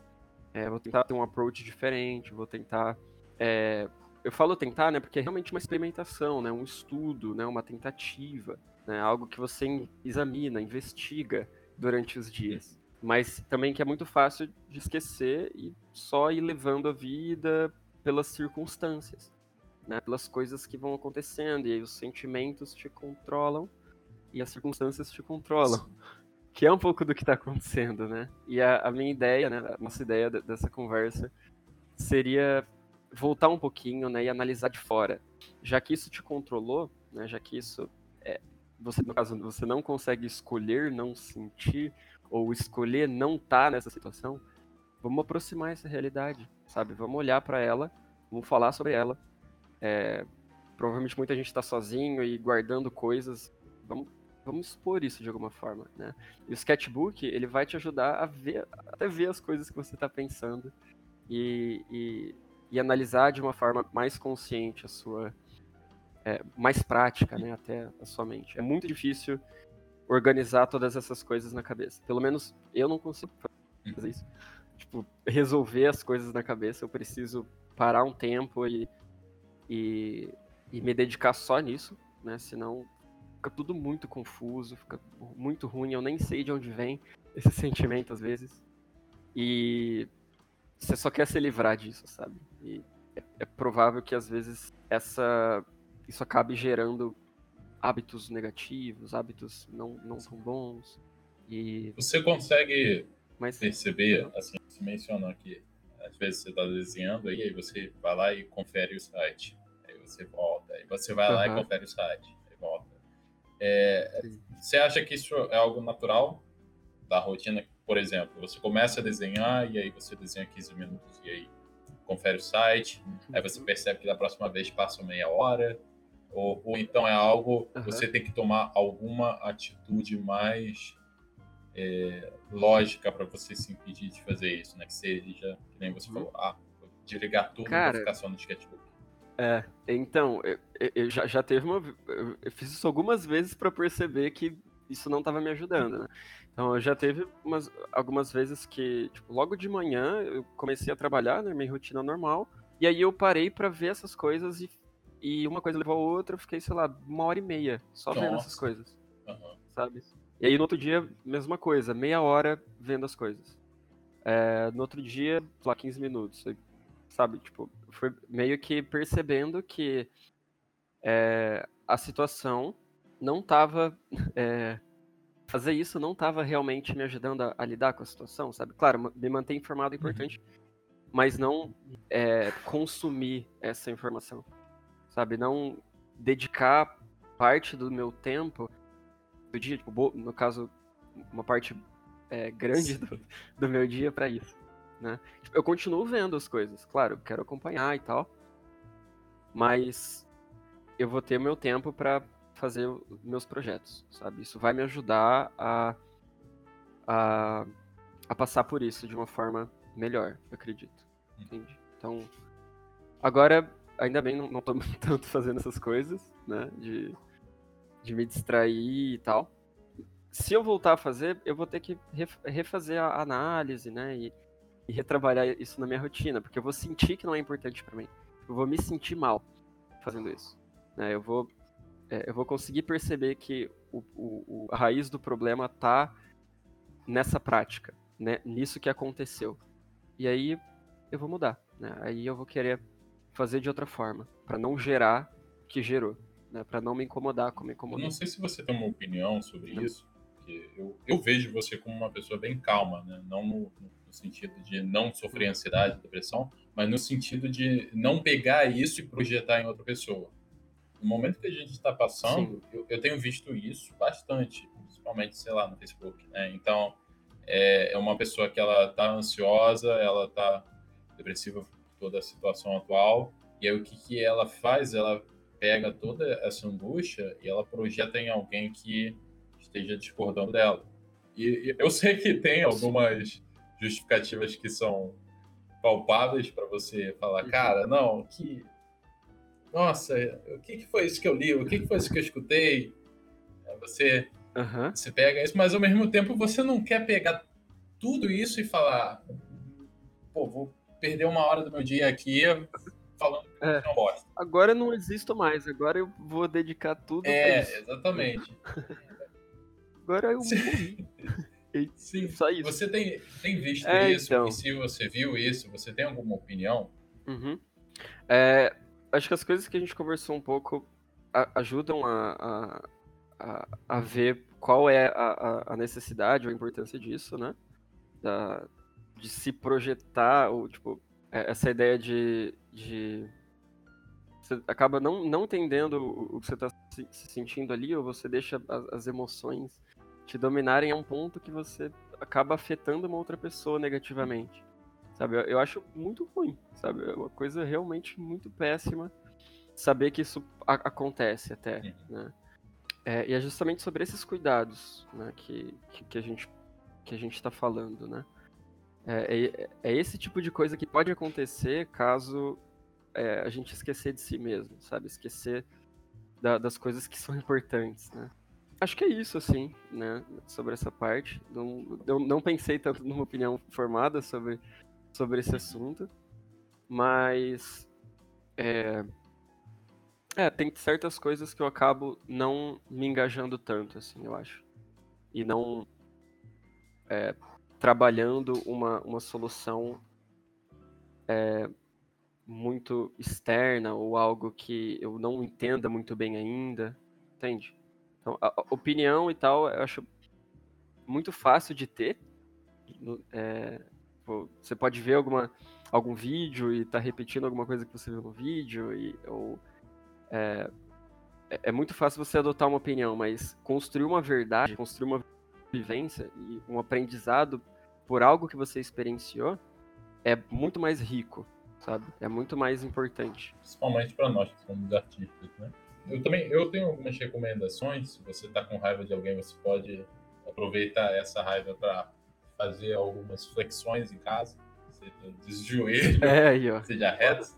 é, vou tentar ter um approach diferente, vou tentar. É, eu falo tentar, né, porque é realmente uma experimentação, né, um estudo, né, uma tentativa, né, algo que você examina, investiga durante os dias. Mas também que é muito fácil de esquecer e só ir levando a vida, pelas circunstâncias, né? Pelas coisas que vão acontecendo e aí os sentimentos te controlam e as circunstâncias te controlam. Que é um pouco do que está acontecendo, né? E a, a, minha ideia, né, a nossa ideia dessa conversa seria voltar um pouquinho, né, e analisar de fora. Já que isso te controlou, né, já que isso é, você, no caso, você não consegue escolher não sentir ou escolher não estar tá nessa situação, vamos aproximar essa realidade, sabe? Vamos olhar para ela, vamos falar sobre ela. É, provavelmente muita gente está sozinho e guardando coisas. Vamos, vamos expor isso de alguma forma, né? E o sketchbook ele vai te ajudar a ver, até ver as coisas que você está pensando e, e, e, analisar de uma forma mais consciente a sua, é, mais prática, né? Até a sua mente. É muito difícil organizar todas essas coisas na cabeça. Pelo menos eu não consigo fazer isso. Tipo, resolver as coisas na cabeça, eu preciso parar um tempo e, e, e me dedicar só nisso, né? Senão fica tudo muito confuso, fica muito ruim, eu nem sei de onde vem esse sentimento às vezes. E você só quer se livrar disso, sabe? E é, é provável que às vezes essa isso acabe gerando hábitos negativos, hábitos não, não tão bons. E... Você consegue Mas... perceber, assim, você mencionou que às vezes você está desenhando aí, aí você vai lá e confere o site. Aí você volta, aí você vai uhum. lá e confere o site, aí volta. É, você acha que isso é algo natural da rotina? Por exemplo, você começa a desenhar e aí você desenha 15 minutos e aí confere o site, aí você uhum. percebe que da próxima vez passa meia hora, ou, ou então é algo uhum. você tem que tomar alguma atitude mais é, lógica para você se impedir de fazer isso, né? Que seja, que nem você uhum. falou, ah, vou desligar tudo Cara, vou ficar só no sketchbook. É, então, eu, eu já, já teve uma. Eu fiz isso algumas vezes para perceber que isso não estava me ajudando, né? Então, eu já teve umas, algumas vezes que, tipo, logo de manhã eu comecei a trabalhar, né, minha rotina normal, e aí eu parei para ver essas coisas e e uma coisa levou a outra, eu fiquei, sei lá, uma hora e meia só Nossa. vendo essas coisas. Uhum. Sabe? E aí no outro dia, mesma coisa, meia hora vendo as coisas. É, no outro dia, lá 15 minutos. Sabe? Tipo, foi meio que percebendo que é, a situação não tava. É, fazer isso não tava realmente me ajudando a, a, lidar com a situação, sabe? Claro, me manter informado é importante, uhum. mas não é, consumir essa informação sabe? Não dedicar parte do meu tempo do dia, tipo, no caso, uma parte é, grande do, do, meu dia para isso, né? Tipo, eu continuo vendo as coisas, claro, quero acompanhar e tal, mas eu vou ter meu tempo para fazer meus projetos, sabe? Isso vai me ajudar a, a, a passar por isso de uma forma melhor, eu acredito. Hum. Entende? Então, agora ainda bem não, não tô tanto fazendo essas coisas, né? De, de me distrair e tal. Se eu voltar a fazer, eu vou ter que refazer a análise, né? E, e retrabalhar isso na minha rotina, porque eu vou sentir que não é importante para mim. Eu vou me sentir mal fazendo isso. Né? Eu, vou, é, eu vou conseguir perceber que o, o, a raiz do problema tá nessa prática, né? nisso que aconteceu. E aí eu vou mudar. Né? Aí eu vou querer fazer de outra forma, para não gerar o que gerou, né? Para não me incomodar como me incomodou. Eu não sei se você tem uma opinião sobre não. isso, porque eu, eu vejo você como uma pessoa bem calma, né? Não no, no sentido de não sofrer ansiedade, depressão, mas no sentido de não pegar isso e projetar em outra pessoa. No momento que a gente está passando, eu, eu, tenho visto isso bastante, principalmente, sei lá, no Facebook, né? Então, é, é uma pessoa que ela tá ansiosa, ela tá depressiva toda a situação atual. E aí o que, que ela faz? Ela pega toda essa angústia e ela projeta em alguém que esteja discordando dela. E, e eu sei que tem algumas justificativas que são palpáveis para você falar, uhum. cara, não, que. Nossa, o que, que foi isso que eu li? O que, que foi isso que eu escutei? Você, uhum. você pega isso, mas ao mesmo tempo você não quer pegar tudo isso e falar, pô, vou perder uma hora do meu dia aqui falando é. não gosto. Agora eu não existo mais, agora eu vou dedicar tudo É, exatamente. agora eu Sim. Sim. Só isso. Você tem, tem visto é, isso? Então. E se você viu isso, você tem alguma opinião? Uhum. É, acho que as coisas que a gente conversou um pouco ajudam a, a, a, ver qual é a, a necessidade ou a importância disso, né? Da, de se projetar, ou tipo, é, essa ideia de, de você acaba não, não entendendo o que você está se, se sentindo ali, ou você deixa as, as emoções te dominarem a um ponto que você acaba afetando uma outra pessoa negativamente. Sabe? Eu, eu acho muito ruim, sabe? É uma coisa realmente muito péssima saber que isso a, acontece até, né? É, e é justamente sobre esses cuidados né, que, que, que, a gente que a gente está falando, né? É, é, é, esse tipo de coisa que pode acontecer caso é, a gente esquecer de si mesmo, sabe? Esquecer da, das coisas que são importantes, né? Acho que é isso, assim, né? Sobre essa parte. Não, eu não pensei tanto numa opinião formada sobre, sobre esse assunto, mas é, é, tem certas coisas que eu acabo não me engajando tanto, assim, eu acho. E não é, trabalhando uma, uma solução é, muito externa ou algo que eu não entenda muito bem ainda, entende? Então, a, opinião e tal, eu acho muito fácil de ter. É, você pode ver alguma, algum vídeo e tá repetindo alguma coisa que você viu no vídeo, e, ou é, é, é muito fácil você adotar uma opinião, mas construir uma verdade, construir uma vivência e um aprendizado por algo que você experienciou é muito mais rico, sabe? É muito mais importante. Principalmente para nós que somos artistas, né? Eu também eu tenho algumas recomendações. Se você está com raiva de alguém, você pode aproveitar essa raiva para fazer algumas flexões em casa. Seja desjoelho, é, aí, ó. seja reto.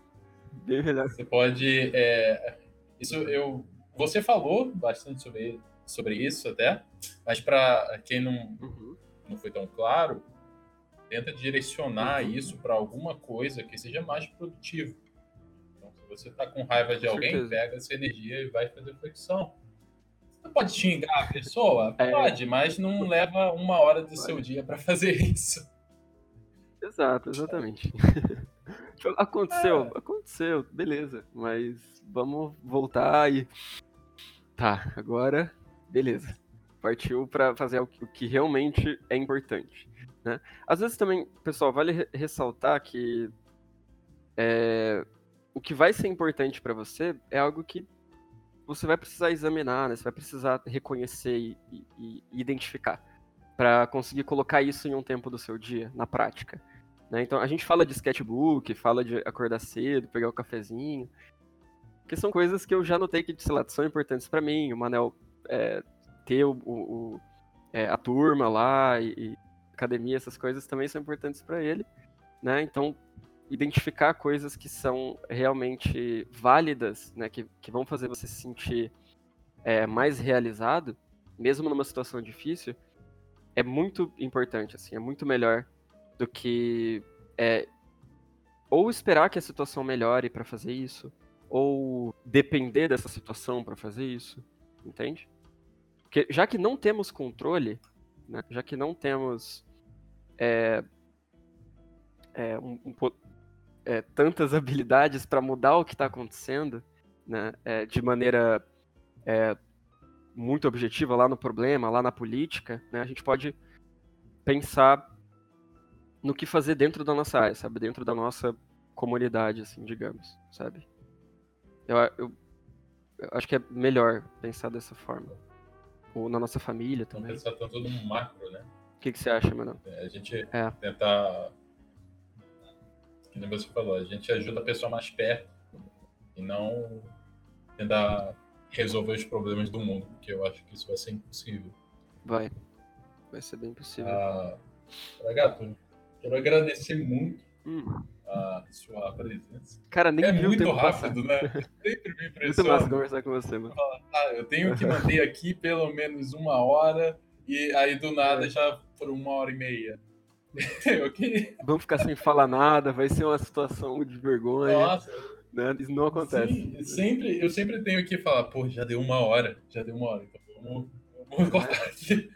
Bem melhor. Você pode. É, isso eu. Você falou bastante sobre, sobre isso até, mas para quem não, uhum. não foi tão claro, tenta direcionar uhum. isso para alguma coisa que seja mais produtivo. Então, se você está com raiva de alguém, pega essa energia e vai fazer flexão. Você pode xingar a pessoa? É. Pode, mas não leva uma hora do seu dia para fazer isso. Exato, exatamente. Aconteceu, é. aconteceu, beleza. Mas vamos voltar e. Tá, agora, beleza. Partiu para fazer o que realmente é importante. Né? Às vezes também, pessoal, vale ressaltar que é, o que vai ser importante para você é algo que você vai precisar examinar, né? você vai precisar reconhecer e, e, e identificar para conseguir colocar isso em um tempo do seu dia, na prática. Né? Então a gente fala de sketchbook, fala de acordar cedo, pegar o cafezinho, que são coisas que eu já notei que, sei lá, são importantes para mim. O Manel é, ter o, o é, a turma lá e, academia, essas coisas também são importantes para ele, né? Então identificar coisas que são realmente válidas, né? Que, que vão fazer você se sentir é, mais realizado, mesmo numa situação difícil, é muito importante, assim, é muito melhor do que é, ou esperar que a situação melhore para fazer isso, ou depender dessa situação para fazer isso, entende? Porque já que não temos controle, né, já que não temos é, é, um, um, é, tantas habilidades para mudar o que está acontecendo, né, é, de maneira é, muito objetiva lá no problema, lá na política, né, a gente pode pensar no que fazer dentro da nossa área, sabe? Dentro da nossa comunidade, assim, digamos, sabe? Eu, eu, eu acho que é melhor pensar dessa forma. Ou na nossa família também. Pensar tanto no macro, né? O que, que você acha, mano? É, a gente é. tentar. Que nem você falou, a gente ajuda a pessoa mais perto e não tentar resolver os problemas do mundo, porque eu acho que isso vai ser impossível. Vai. Vai ser bem possível. Ah, gato, Quero agradecer muito hum. a sua presença. Cara, nem é viu muito rápido, né? Sempre me impressiona. Muito massa conversar com você, mano. Ah, eu tenho que manter aqui pelo menos uma hora e aí do nada é. já por uma hora e meia. okay? Vamos ficar sem falar nada, vai ser uma situação de vergonha. Nossa. Né? Isso não acontece. Sim, sempre, eu sempre tenho que falar, pô, já deu uma hora, já deu uma hora, então vamos, vamos cortar aqui.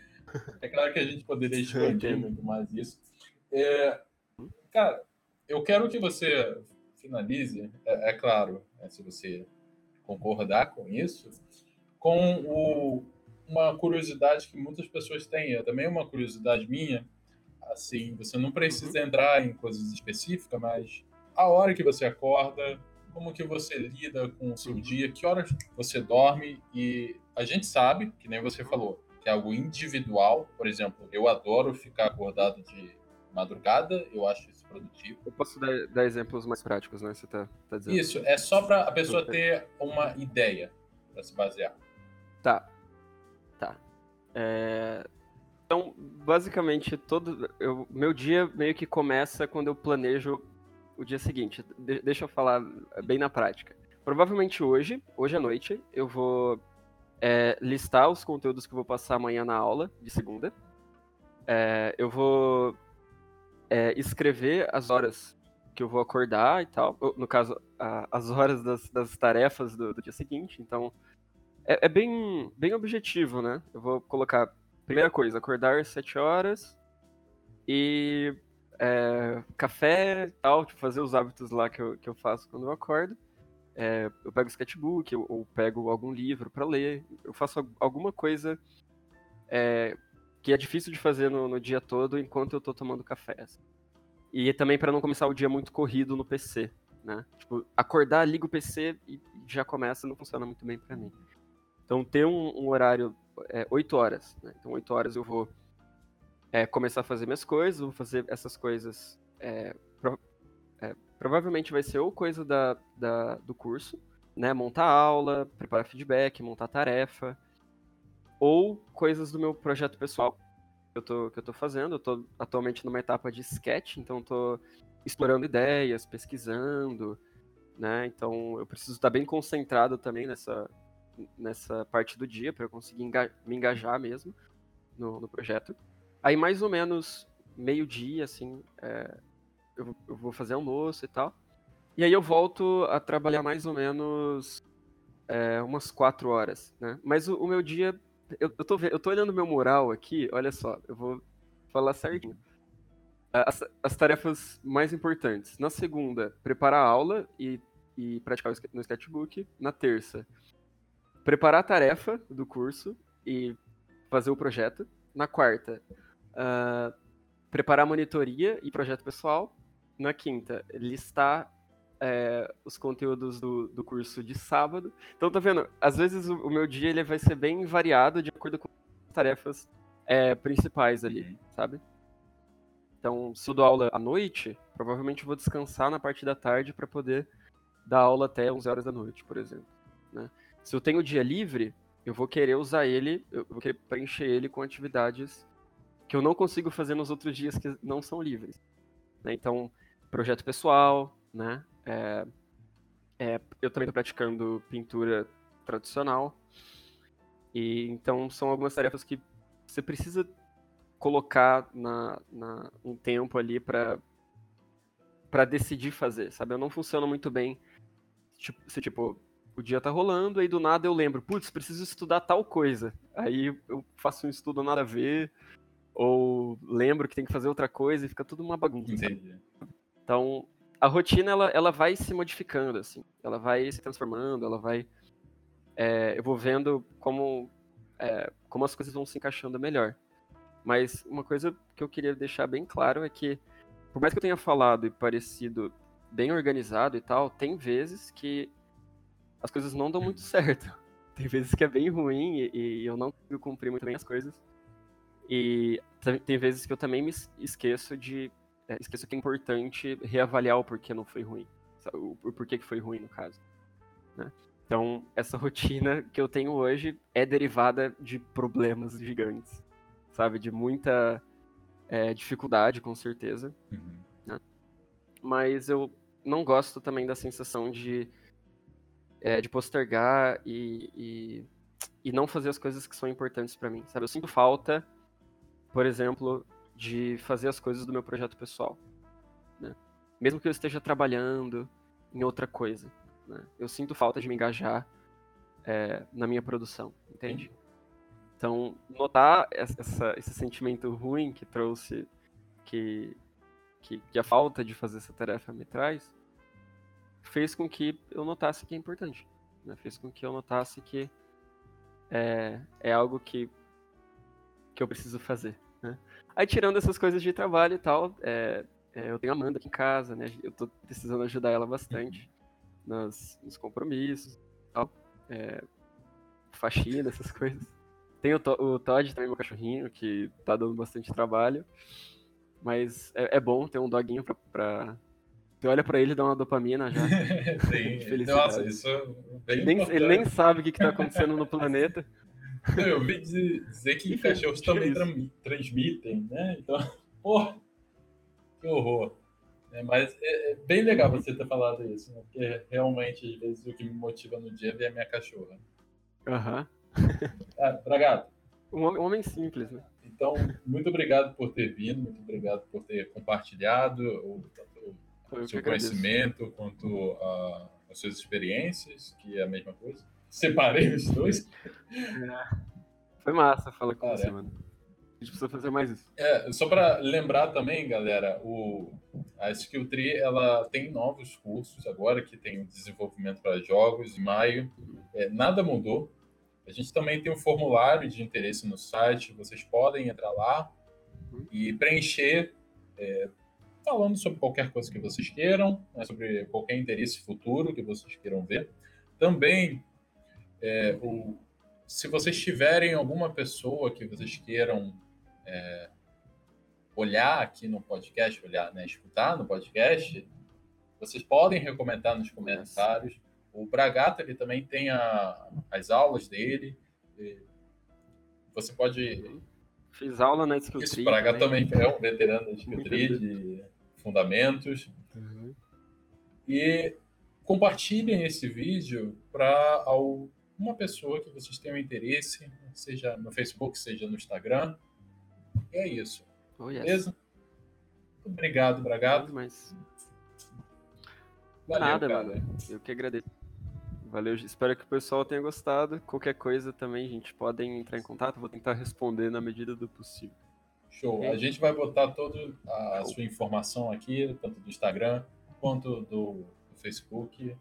É claro que a gente poderia expandir muito mais isso. É, cara, eu quero que você finalize, é, é claro, né, se você concordar com isso, com o, uma curiosidade que muitas pessoas têm, é também uma curiosidade minha, assim, você não precisa uhum. entrar em coisas específicas, mas a hora que você acorda, como que você lida com o seu dia, que horas você dorme e a gente sabe, que nem você falou, que é algo individual. Por exemplo, eu adoro ficar acordado de madrugada, eu acho isso produtivo. Eu posso dar, dar exemplos mais práticos, né? Você tá, tá dizendo. Isso, é só para a pessoa ter uma ideia para se basear. Tá. Tá. É... Então, basicamente, todo eu, meu dia meio que começa quando eu planejo o dia seguinte. De deixa eu falar bem na prática. Provavelmente hoje, hoje à noite, eu vou é, listar os conteúdos que eu vou passar amanhã na aula, de segunda. É, eu vou é, escrever as horas que eu vou acordar e tal. No caso, a, as horas das, das tarefas do, do, dia seguinte. Então, é, é, bem, bem objetivo, né? Eu vou colocar, primeira coisa, acordar às 7 horas e é, café e tal, tipo, fazer os hábitos lá que eu, que eu faço quando eu acordo. É, eu pego o sketchbook ou, ou pego algum livro para ler. Eu faço alguma coisa é, que é difícil de fazer no, no, dia todo enquanto eu tô tomando café. Assim. E também para não começar o dia muito corrido no PC, né? Tipo, acordar, liga o PC e já começa, não funciona muito bem para mim. Então, ter um, um horário, é, 8 horas, né? Então, 8 horas eu vou é, começar a fazer minhas coisas, vou fazer essas coisas é, é, provavelmente vai ser ou coisa da, da, do curso, né? Montar aula, preparar feedback, montar tarefa, ou coisas do meu projeto pessoal que eu tô, que eu tô fazendo. Eu tô atualmente numa etapa de sketch, então tô explorando ideias, pesquisando, né? Então eu preciso estar bem concentrado também nessa, nessa parte do dia para eu conseguir enga me engajar mesmo no, no, projeto. Aí mais ou menos meio-dia, assim, é, eu, eu vou fazer almoço e tal. E aí eu volto a trabalhar mais ou menos é, umas quatro horas, né? Mas o, o meu dia, eu, eu, tô, eu tô olhando meu mural aqui, olha só, eu vou falar certinho. As, as tarefas mais importantes. Na segunda, preparar a aula e, e praticar no sketchbook. Na terça, preparar a tarefa do curso e fazer o projeto. Na quarta, uh, preparar a monitoria e projeto pessoal na quinta, listar é, os conteúdos do, do curso de sábado. Então, tá vendo? Às vezes o, o, meu dia ele vai ser bem variado de acordo com as tarefas é, principais ali, uhum. sabe? Então, se eu dou aula à noite, provavelmente vou descansar na parte da tarde para poder dar aula até 11 horas da noite, por exemplo. Né? Se eu tenho dia livre, eu vou querer usar ele, eu vou querer preencher ele com atividades que eu não consigo fazer nos outros dias que não são livres. Né? Então, projeto pessoal, né? É, é, eu também estou praticando pintura tradicional. E então são algumas tarefas que você precisa colocar na, na um tempo ali para para decidir fazer, sabe? Eu não funciona muito bem tipo, se tipo o dia tá rolando aí do nada eu lembro, putz, preciso estudar tal coisa. Aí eu faço um estudo nada a ver ou lembro que tem que fazer outra coisa e fica tudo uma bagunça. Entendi. Então, a rotina, ela, ela vai se modificando, assim. Ela vai se transformando, ela vai... É, eu vou vendo como, é, como as coisas vão se encaixando melhor. Mas uma coisa que eu queria deixar bem claro é que, por mais que eu tenha falado e parecido bem organizado e tal, tem vezes que as coisas não dão muito certo. Tem vezes que é bem ruim e, e eu não consigo cumprir muito bem as coisas. E tem vezes que eu também me esqueço de é, esqueço que é importante reavaliar o porquê não foi ruim. O, o porquê que foi ruim, no caso. Né? Então, essa rotina que eu tenho hoje é derivada de problemas gigantes, sabe? De muita é, dificuldade, com certeza. Uhum. Né? Mas eu não gosto também da sensação de, é, de postergar e, e, e, não fazer as coisas que são importantes para mim, sabe? Eu sinto falta, por exemplo, de fazer as coisas do meu projeto pessoal. Né? Mesmo que eu esteja trabalhando em outra coisa. Né? Eu sinto falta de me engajar é, na minha produção, entende? Então, notar essa, esse sentimento ruim que trouxe, que, que, que, a falta de fazer essa tarefa me traz, fez com que eu notasse que é importante. Né? Fez com que eu notasse que é, é algo que, que eu preciso fazer. Né? Aí, tirando essas coisas de trabalho e tal, é, é, eu tenho a Amanda aqui em casa, né? Eu tô precisando ajudar ela bastante. nas, nos compromissos, tal, é, faxina, essas coisas. Tem o, o Todd também, meu cachorrinho, que tá dando bastante trabalho. Mas é, é bom ter um doguinho pra, pra... Você olha pra ele e dá uma dopamina já. Sim, nossa, isso é bem ele nem, ele nem sabe o que, que tá acontecendo no planeta. Eu ouvi dizer que cachorros também tra transmitem, né? Então, porra, que horror. É, mas é, é, bem legal você ter falado isso, né? Porque realmente, às vezes, o que me motiva no dia é ver a minha cachorra. Aham. Uhum. Ah, Bragato. Um homem simples, né? Então, muito obrigado por ter vindo, muito obrigado por ter compartilhado o, o seu conhecimento quanto a, as suas experiências, que é a mesma coisa. Separei os dois. É. Foi massa falar com você, mano. A gente precisa fazer mais isso. É, só para lembrar também, galera, o, a Skill Tree ela tem novos cursos agora que tem desenvolvimento para jogos em maio. É, nada mudou. A gente também tem um formulário de interesse no site, vocês podem entrar lá e preencher, é, falando sobre qualquer coisa que vocês queiram, né, sobre qualquer interesse futuro que vocês queiram ver. Também, é, o, se vocês tiverem alguma pessoa que vocês queiram é, olhar aqui no podcast, olhar, né, escutar no podcast, vocês podem recomendar nos comentários. O Bragato ele também tem a, as aulas dele. Você pode. Fiz aula na Skill Isso, o Bragato também. também é um veterano da de fundamentos. Uhum. E compartilhem esse vídeo para uma pessoa que vocês tenham interesse, seja no Facebook, seja no Instagram. E é isso. Oh, yes. Beleza? Obrigado, Bragato. Mas... Valeu, Nada, cara. mano. Eu que agradeço. Valeu, espero que o pessoal tenha gostado. Qualquer coisa também, gente, podem entrar em contato, vou tentar responder na medida do possível. Show. Okay? A gente vai botar toda a sua informação aqui, tanto do Instagram quanto do, do Facebook,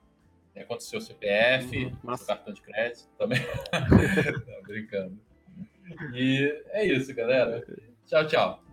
né, quanto do seu CPF, uhum, seu cartão de crédito também. tá brincando. E é isso, galera. Tchau, tchau.